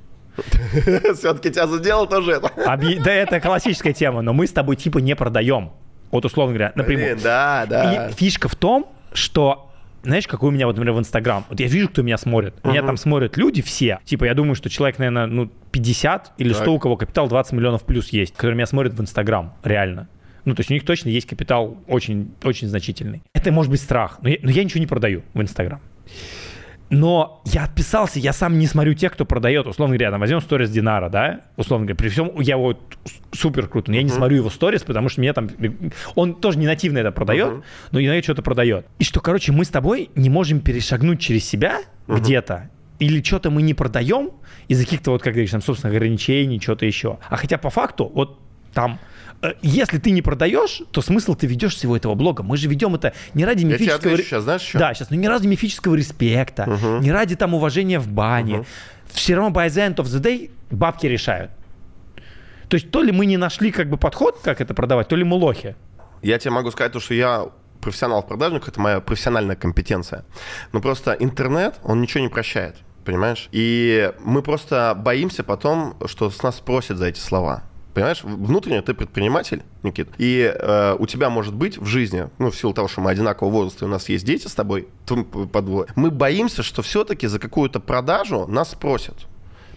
все-таки тебя заделал тоже это. Объ... Да, это классическая тема, но мы с тобой типа не продаем. Вот условно говоря, например. Блин, да, да. И фишка в том, что знаешь, какой у меня, вот, например, в Инстаграм. Вот я вижу, кто меня смотрит. Uh-huh. Меня там смотрят люди все. Типа, я думаю, что человек, наверное, ну, 50 или 100, так. у кого капитал 20 миллионов плюс есть, которые меня смотрят в Инстаграм, реально. Ну, то есть у них точно есть капитал очень, очень значительный. Это может быть страх, но я, но я ничего не продаю в Инстаграм. Но я отписался, я сам не смотрю тех, кто продает. Условно говоря, там возьмем сторис Динара, да? Условно говоря, при всем, я вот супер круто, но я uh-huh. не смотрю его сторис, потому что мне там... Он тоже не нативно это продает, uh-huh. но иногда что-то продает. И что, короче, мы с тобой не можем перешагнуть через себя uh-huh. где-то, или что-то мы не продаем из-за каких-то, вот, как говоришь, там, собственно, ограничений, что-то еще. А хотя по факту, вот там если ты не продаешь, то смысл ты ведешь всего этого блога. Мы же ведем это не ради мифического... Я сейчас, знаешь, что? Да, сейчас, но не ради мифического респекта, угу. не ради там уважения в бане. Угу. Все равно by the end of the day бабки решают. То есть то ли мы не нашли как бы подход, как это продавать, то ли мы лохи. Я тебе могу сказать, то, что я профессионал в продажниках, это моя профессиональная компетенция. Но просто интернет, он ничего не прощает, понимаешь? И мы просто боимся потом, что с нас спросят за эти слова. Понимаешь, внутренне ты предприниматель, Никит, и э, у тебя может быть в жизни, ну, в силу того, что мы одинакового возраста, у нас есть дети с тобой, по мы боимся, что все-таки за какую-то продажу нас спросят.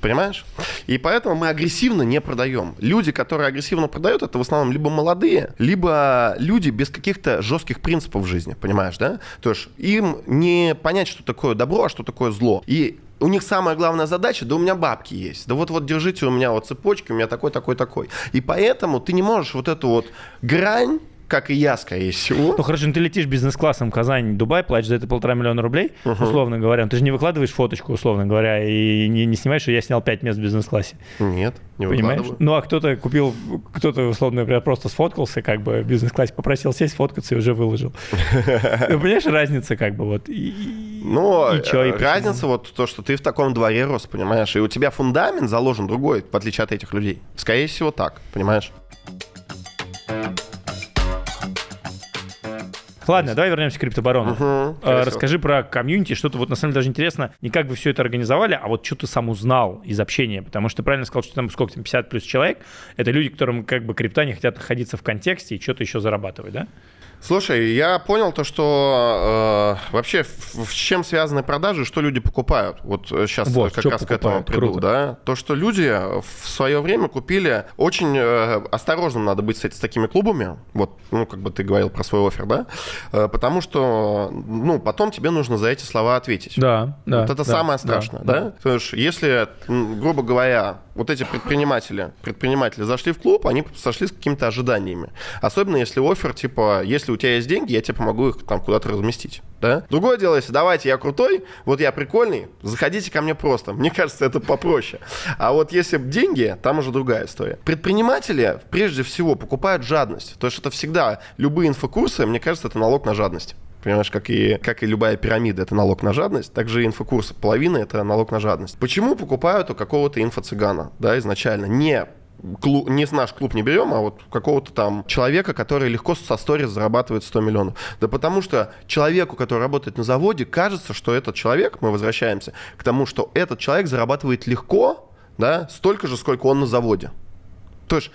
Понимаешь? И поэтому мы агрессивно не продаем. Люди, которые агрессивно продают, это в основном либо молодые, либо люди без каких-то жестких принципов в жизни. Понимаешь, да? То есть им не понять, что такое добро, а что такое зло. И у них самая главная задача, да у меня бабки есть, да вот-вот держите у меня вот цепочки, у меня такой, такой, такой. И поэтому ты не можешь вот эту вот грань как и я, скорее всего. Ну хорошо, ну, ты летишь бизнес-классом Казань, Дубай, платишь за это полтора миллиона рублей, uh-huh. условно говоря. Ты же не выкладываешь фоточку, условно говоря, и не, не снимаешь, что я снял пять мест в бизнес-классе. Нет, не Понимаешь? Ну а кто-то купил, кто-то, условно говоря, просто сфоткался, как бы в бизнес-классе попросил сесть, фоткаться и уже выложил. Ну, понимаешь, разница как бы вот. Ну, разница вот то, что ты в таком дворе рос, понимаешь, и у тебя фундамент заложен другой, в отличие от этих людей. Скорее всего так, понимаешь? Ладно, давай вернемся к криптобарону. Угу, Расскажи про комьюнити, что-то вот на самом деле даже интересно, не как вы все это организовали, а вот что ты сам узнал из общения, потому что ты правильно сказал, что там сколько там, 50 плюс человек, это люди, которым как бы крипта не хотят находиться в контексте и что-то еще зарабатывать, да? Слушай, я понял то, что э, вообще с чем связаны продажи, что люди покупают. Вот сейчас э, вот, как раз покупают. к этому приду, Круто. да. То, что люди в свое время купили, очень э, осторожным надо быть с, с такими клубами. Вот, ну, как бы ты говорил про свой офер, да. Э, потому что, ну, потом тебе нужно за эти слова ответить. Да, да. Вот это да, самое страшное, да. да? Потому что если, грубо говоря, вот эти предприниматели, предприниматели зашли в клуб, они сошли с какими-то ожиданиями. Особенно если офер, типа, если если у тебя есть деньги, я тебе помогу их там куда-то разместить. Да? Другое дело, если давайте я крутой, вот я прикольный, заходите ко мне просто. Мне кажется, это попроще. А вот если деньги, там уже другая история. Предприниматели прежде всего покупают жадность. То есть это всегда любые инфокурсы, мне кажется, это налог на жадность. Понимаешь, как и, как и любая пирамида, это налог на жадность, также инфокурс половина это налог на жадность. Почему покупают у какого-то инфо-цыгана, да, изначально? Не клуб, не наш клуб не берем, а вот какого-то там человека, который легко со сторис зарабатывает 100 миллионов. Да потому что человеку, который работает на заводе, кажется, что этот человек, мы возвращаемся к тому, что этот человек зарабатывает легко, да, столько же, сколько он на заводе. То есть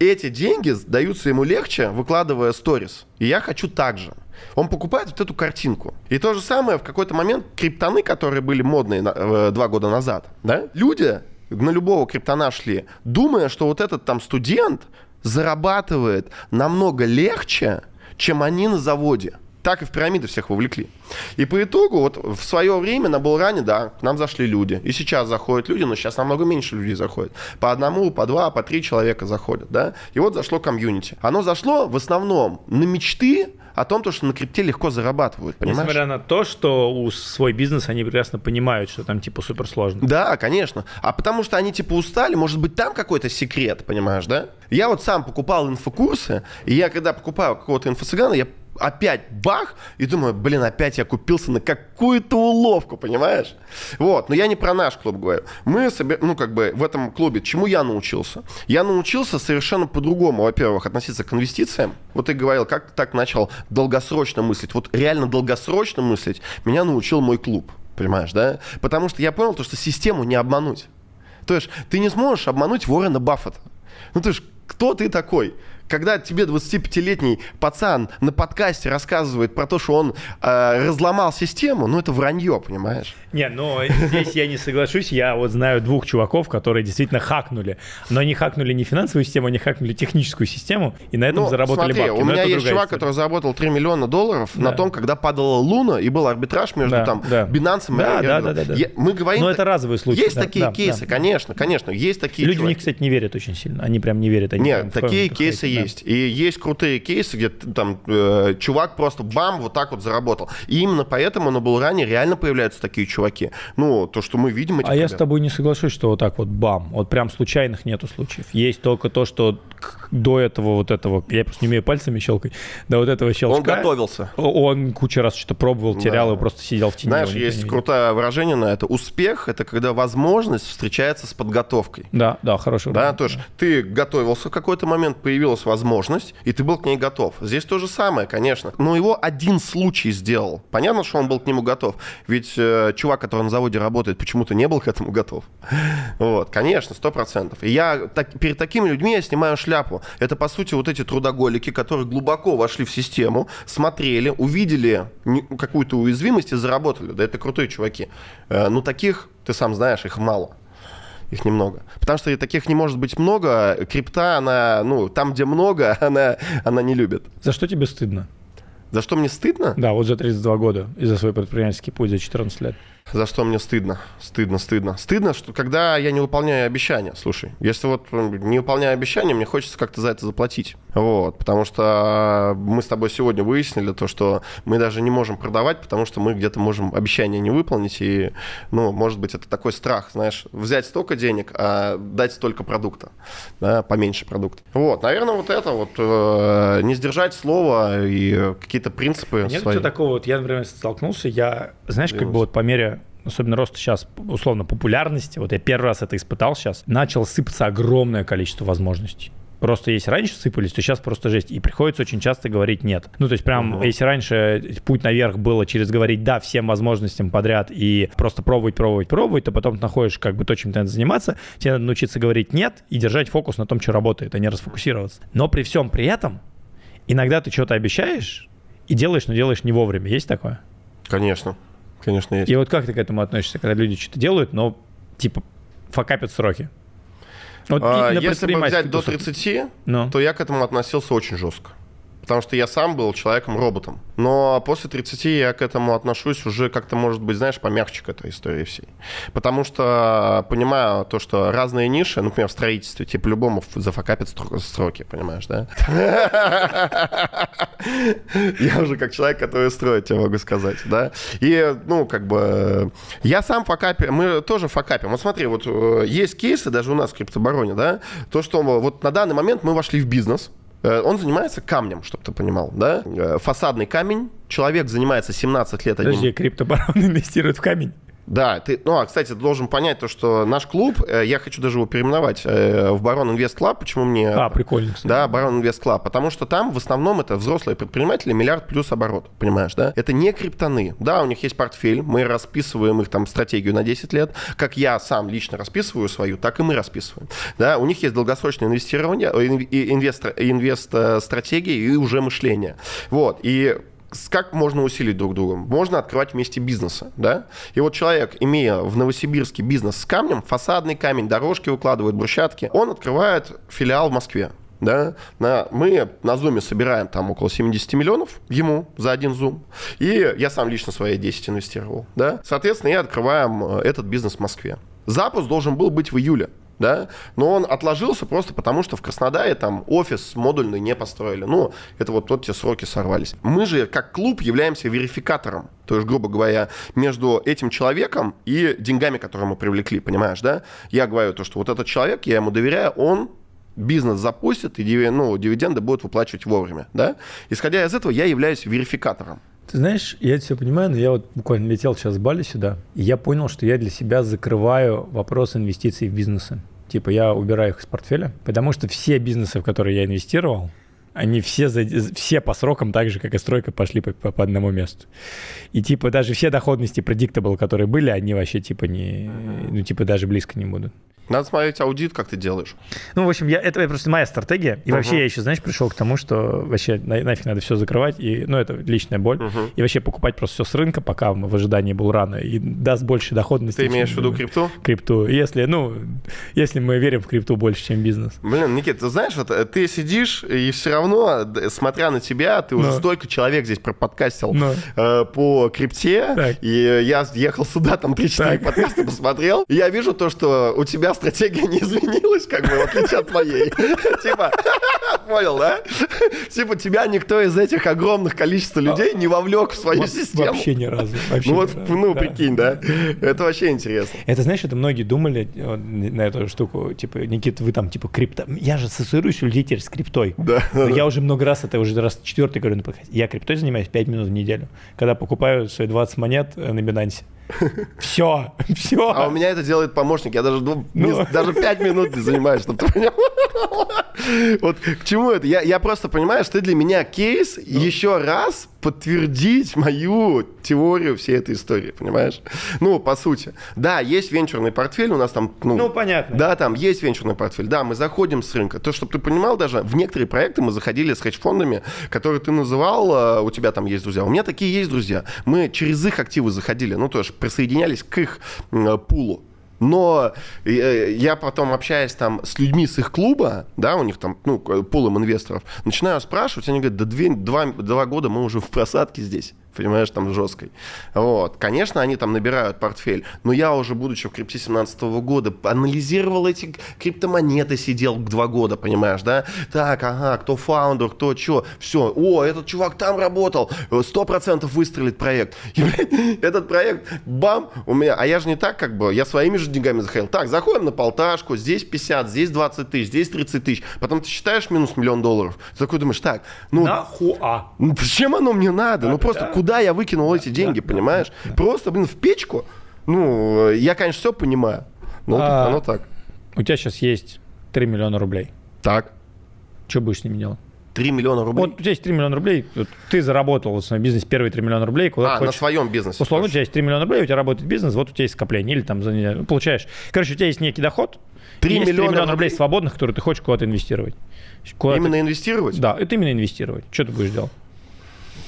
эти деньги даются ему легче, выкладывая сторис. И я хочу так же. Он покупает вот эту картинку. И то же самое в какой-то момент криптоны, которые были модные э, два года назад, да, люди на любого криптона шли, думая, что вот этот там студент зарабатывает намного легче, чем они на заводе. Так и в пирамиды всех вовлекли. И по итогу, вот в свое время на Булране, да, к нам зашли люди. И сейчас заходят люди, но сейчас намного меньше людей заходит. По одному, по два, по три человека заходят, да. И вот зашло комьюнити. Оно зашло в основном на мечты о том, что на крипте легко зарабатывают, понимаешь? Несмотря на то, что у свой бизнес они прекрасно понимают, что там типа супер сложно. Да, конечно. А потому что они типа устали, может быть, там какой-то секрет, понимаешь, да? Я вот сам покупал инфокурсы, и я когда покупаю какого-то инфо-цыгана, я опять бах, и думаю, блин, опять я купился на какую-то уловку, понимаешь? Вот, но я не про наш клуб говорю. Мы, себе, ну, как бы в этом клубе, чему я научился? Я научился совершенно по-другому, во-первых, относиться к инвестициям. Вот ты говорил, как так начал долгосрочно мыслить. Вот реально долгосрочно мыслить меня научил мой клуб, понимаешь, да? Потому что я понял то, что систему не обмануть. То есть ты не сможешь обмануть Уоррена Баффета. Ну, ты ж кто ты такой? Когда тебе 25-летний пацан на подкасте рассказывает про то, что он э, разломал систему, ну это вранье, понимаешь? Не, но здесь я не соглашусь. Я вот знаю двух чуваков, которые действительно хакнули. Но они хакнули не финансовую систему, они хакнули техническую систему, и на этом ну, заработали смотри, бабки. у меня есть чувак, история. который заработал 3 миллиона долларов да. на том, когда падала Луна, и был арбитраж между да, там да. Binance и да, да, да, да, да. Мы говорим... Но это разовые случаи. Есть да, такие да, кейсы, да. конечно, конечно, есть такие Люди чуваки. в них, кстати, не верят очень сильно. Они прям не верят. Они Нет, такие кейсы есть есть. И есть крутые кейсы, где там э, чувак просто бам, вот так вот заработал. И именно поэтому на Булране реально появляются такие чуваки. Ну, то, что мы видим. А ребят. я с тобой не соглашусь, что вот так вот бам. Вот прям случайных нету случаев. Есть только то, что до этого вот этого, я просто не умею пальцами щелкать, до вот этого щелчка. Он готовился. Он кучу раз что-то пробовал, терял да. и просто сидел в тени. Знаешь, есть крутое выражение на это. Успех — это когда возможность встречается с подготовкой. Да, да, хорошо. Да, то есть ты готовился в какой-то момент, появилась возможность, и ты был к ней готов. Здесь то же самое, конечно. Но его один случай сделал. Понятно, что он был к нему готов. Ведь э, чувак, который на заводе работает, почему-то не был к этому готов. Вот, конечно, сто процентов. И я так, перед такими людьми я снимаю шляпу. Это, по сути, вот эти трудоголики, которые глубоко вошли в систему, смотрели, увидели какую-то уязвимость и заработали. Да это крутые чуваки. Э, ну, таких, ты сам знаешь, их мало их немного. Потому что таких не может быть много. Крипта, она, ну, там, где много, она, она не любит. За что тебе стыдно? За что мне стыдно? Да, вот за 32 года и за свой предпринимательский путь за 14 лет. За что мне стыдно? Стыдно, стыдно. Стыдно, что когда я не выполняю обещания. Слушай, если вот не выполняю обещания, мне хочется как-то за это заплатить. Вот, потому что мы с тобой сегодня выяснили то, что мы даже не можем продавать, потому что мы где-то можем обещания не выполнить. И, ну, может быть, это такой страх, знаешь, взять столько денег, а дать столько продукта, да, поменьше продукта. Вот, наверное, вот это вот, э, не сдержать слово и какие-то принципы Нет свои. такого, вот я, например, столкнулся, я, знаешь, как бы вот по мере особенно рост сейчас, условно, популярности, вот я первый раз это испытал сейчас, начал сыпаться огромное количество возможностей. Просто если раньше сыпались, то сейчас просто жесть. И приходится очень часто говорить нет. Ну, то есть прям, угу. если раньше путь наверх было через говорить да всем возможностям подряд и просто пробовать, пробовать, пробовать, то потом ты находишь как бы то, чем ты надо заниматься, тебе надо научиться говорить нет и держать фокус на том, что работает, а не расфокусироваться. Но при всем при этом иногда ты что-то обещаешь и делаешь, но делаешь не вовремя. Есть такое? Конечно. Конечно, есть. И вот как ты к этому относишься, когда люди что-то делают, но типа факапят сроки? Вот а, если бы взять до 30, Но. Ну. то я к этому относился очень жестко. Потому что я сам был человеком-роботом. Но после 30 я к этому отношусь уже как-то, может быть, знаешь, помягче к этой истории всей. Потому что понимаю то, что разные ниши, например, в строительстве, типа любому зафакапят сроки, понимаешь, да? Я уже как человек, который строит, я могу сказать, да? И, ну, как бы, я сам факапер, мы тоже факапим. Вот смотри, вот э, есть кейсы даже у нас в криптобароне, да, то, что вот на данный момент мы вошли в бизнес, он занимается камнем, чтобы ты понимал, да? Э, фасадный камень. Человек занимается 17 лет одним... Подожди, криптобарон инвестирует в камень? Да, ты, ну, а, кстати, ты должен понять то, что наш клуб, э, я хочу даже его переименовать э, в Baron Invest Club. Почему мне... А, прикольно. Кстати. Да, Baron Invest Club. Потому что там в основном это взрослые предприниматели, миллиард плюс оборот, понимаешь, да? Это не криптоны. Да, у них есть портфель, мы расписываем их там стратегию на 10 лет. Как я сам лично расписываю свою, так и мы расписываем. Да, у них есть долгосрочное инвестирование, э, инвест, инвест стратегии и уже мышление. Вот, и как можно усилить друг друга? Можно открывать вместе бизнесы, да? И вот человек, имея в Новосибирске бизнес с камнем, фасадный камень, дорожки укладывает, брусчатки, он открывает филиал в Москве. Да, на, мы на Зуме собираем там около 70 миллионов ему за один Зум. И я сам лично свои 10 инвестировал. Да? Соответственно, я открываем э, этот бизнес в Москве. Запуск должен был быть в июле да, но он отложился просто потому, что в Краснодаре там офис модульный не построили. Ну, это вот вот те сроки сорвались. Мы же, как клуб, являемся верификатором, то есть, грубо говоря, между этим человеком и деньгами, которые мы привлекли, понимаешь, да? Я говорю то, что вот этот человек, я ему доверяю, он бизнес запустит, и ну, дивиденды будут выплачивать вовремя, да? Исходя из этого, я являюсь верификатором. Ты знаешь, я все понимаю, но я вот буквально летел сейчас с Бали сюда, и я понял, что я для себя закрываю вопрос инвестиций в бизнесы. Типа я убираю их из портфеля, потому что все бизнесы, в которые я инвестировал, они все, за, все по срокам так же, как и стройка, пошли по, по, по одному месту. И типа даже все доходности predictable, которые были, они вообще типа не, ну типа даже близко не будут. Надо смотреть аудит, как ты делаешь. Ну, в общем, я, это просто моя стратегия. И uh-huh. вообще я еще, знаешь, пришел к тому, что вообще на, нафиг надо все закрывать. И, ну, это личная боль. Uh-huh. И вообще покупать просто все с рынка, пока в ожидании был рано. И даст больше доходности. Ты имеешь в виду крипту? Крипту. Если, ну, если мы верим в крипту больше, чем бизнес. Блин, Никит, ты знаешь, вот э, ты сидишь, и все равно, смотря на тебя, ты Но. уже столько человек здесь проподкастил Но. э, по крипте. Так. И я ехал сюда, там 3-4 подкаста посмотрел. И я вижу то, что у тебя стратегия не изменилась, как бы, в отличие от моей. Типа, понял, да? Типа, тебя никто из этих огромных количества людей не вовлек в свою систему. Вообще ни разу. Ну вот, ну, прикинь, да? Это вообще интересно. Это, знаешь, это многие думали на эту штуку, типа, Никита, вы там, типа, крипто... Я же ассоциируюсь у людей теперь с криптой. Да. Я уже много раз, это уже раз четвертый говорю на подкасте. Я криптой занимаюсь 5 минут в неделю, когда покупаю свои 20 монет э, на Binance. Все, все. А у меня это делает помощник. Я даже, ну, ну. Не, даже 5 минут не занимаюсь, чтобы ты понял. Вот к чему это? Я, я просто понимаю, что ты для меня кейс ну. еще раз подтвердить мою теорию всей этой истории, понимаешь? Ну, по сути. Да, есть венчурный портфель, у нас там... Ну, ну понятно. Да, там есть венчурный портфель. Да, мы заходим с рынка. То, чтобы ты понимал, даже в некоторые проекты мы заходили с хедж-фондами, которые ты называл, э, у тебя там есть друзья. У меня такие есть друзья. Мы через их активы заходили, ну, тоже присоединялись к их пулу. Но э, я потом общаясь там с людьми с их клуба, да, у них там, ну, пулом инвесторов, начинаю спрашивать, они говорят, да две, два, два года мы уже в просадке здесь понимаешь, там жесткой. Вот. Конечно, они там набирают портфель, но я уже, будучи в крипте 17 года, анализировал эти криптомонеты, сидел два года, понимаешь, да? Так, ага, кто фаундер, кто что, все, о, этот чувак там работал, сто процентов выстрелит проект. И, блядь, этот проект, бам, у меня, а я же не так, как бы, я своими же деньгами заходил. Так, заходим на полташку, здесь 50, здесь 20 тысяч, здесь 30 тысяч, потом ты считаешь минус миллион долларов, ты такой думаешь, так, ну... Нахуа? Ну, зачем оно мне надо? Ну, просто да куда я выкинул эти деньги, понимаешь? Просто, блин, в печку. Ну, я, конечно, все понимаю. Но а, оно так. У тебя сейчас есть 3 миллиона рублей. Так. Что будешь с ними делать? 3 миллиона рублей. Вот у тебя есть 3 миллиона рублей, вот ты заработал в своем бизнесе первые 3 миллиона рублей. Куда а, хочешь. на своем бизнесе. Условно, у тебя есть 3 миллиона рублей, у тебя работает бизнес, вот у тебя есть скопление, или там за получаешь. Короче, у тебя есть некий доход, 3 есть миллиона, 3 миллиона рублей свободных, которые ты хочешь куда-то инвестировать. Куда именно инвестировать? Да, это именно инвестировать. Что ты будешь делать?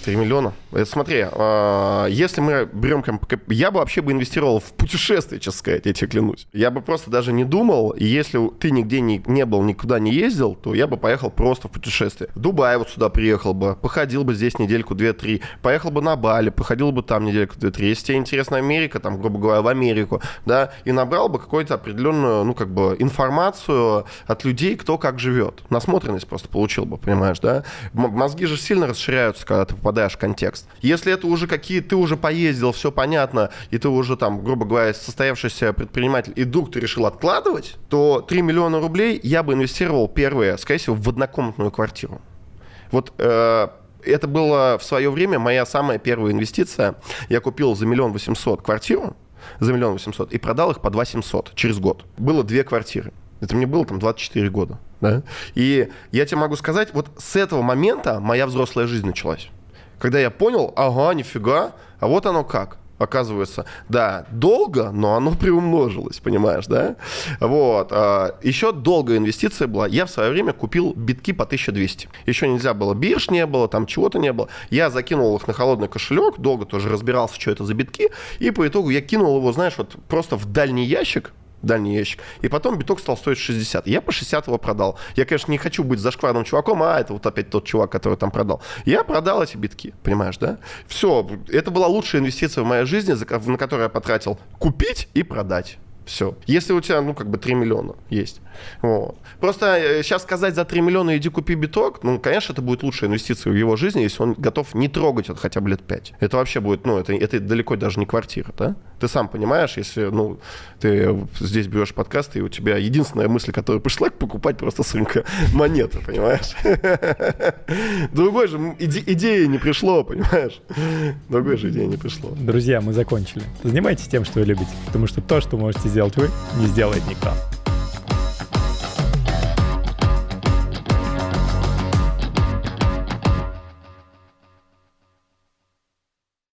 3 миллиона. Смотри, э, если мы берем... Я бы вообще бы инвестировал в путешествие, честно сказать, я тебе клянусь. Я бы просто даже не думал, если ты нигде не, не был, никуда не ездил, то я бы поехал просто в путешествие. В Дубай вот сюда приехал бы, походил бы здесь недельку, две-три, поехал бы на Бали, походил бы там недельку, две-три. Если тебе интересна Америка, там, грубо говоря, в Америку, да, и набрал бы какую-то определенную, ну, как бы, информацию от людей, кто как живет. Насмотренность просто получил бы, понимаешь, да? Мозги же сильно расширяются, когда ты попадаешь в контекст. Если это уже какие, ты уже поездил, все понятно, и ты уже там, грубо говоря, состоявшийся предприниматель, и вдруг ты решил откладывать, то 3 миллиона рублей я бы инвестировал первые, скорее всего, в однокомнатную квартиру. Вот э, это было в свое время моя самая первая инвестиция. Я купил за миллион восемьсот квартиру, за миллион восемьсот, и продал их по два семьсот через год. Было две квартиры. Это мне было там 24 года. Да? И я тебе могу сказать, вот с этого момента моя взрослая жизнь началась. Когда я понял, ага, нифига, а вот оно как оказывается, да, долго, но оно приумножилось, понимаешь, да? Вот. А, еще долгая инвестиция была. Я в свое время купил битки по 1200. Еще нельзя было, бирж не было, там чего-то не было. Я закинул их на холодный кошелек, долго тоже разбирался, что это за битки, и по итогу я кинул его, знаешь, вот просто в дальний ящик, дальний ящик. И потом биток стал стоить 60. Я по 60 его продал. Я, конечно, не хочу быть зашкварным чуваком, а это вот опять тот чувак, который там продал. Я продал эти битки, понимаешь, да? Все, это была лучшая инвестиция в моей жизни, на которую я потратил купить и продать. Все. Если у тебя, ну, как бы 3 миллиона есть. Вот. Просто сейчас э, сказать за 3 миллиона иди купи биток, ну, конечно, это будет лучшая инвестиция в его жизни, если он готов не трогать это хотя бы лет 5. Это вообще будет, ну, это, это далеко даже не квартира, да? Ты сам понимаешь, если, ну, ты здесь берешь подкаст, и у тебя единственная мысль, которая пришла, покупать просто с рынка монеты, понимаешь? Другой же иде, идеи не пришло, понимаешь? Другой же идеи не пришло. Друзья, мы закончили. Занимайтесь тем, что вы любите, потому что то, что можете сделать вы, не сделает никто.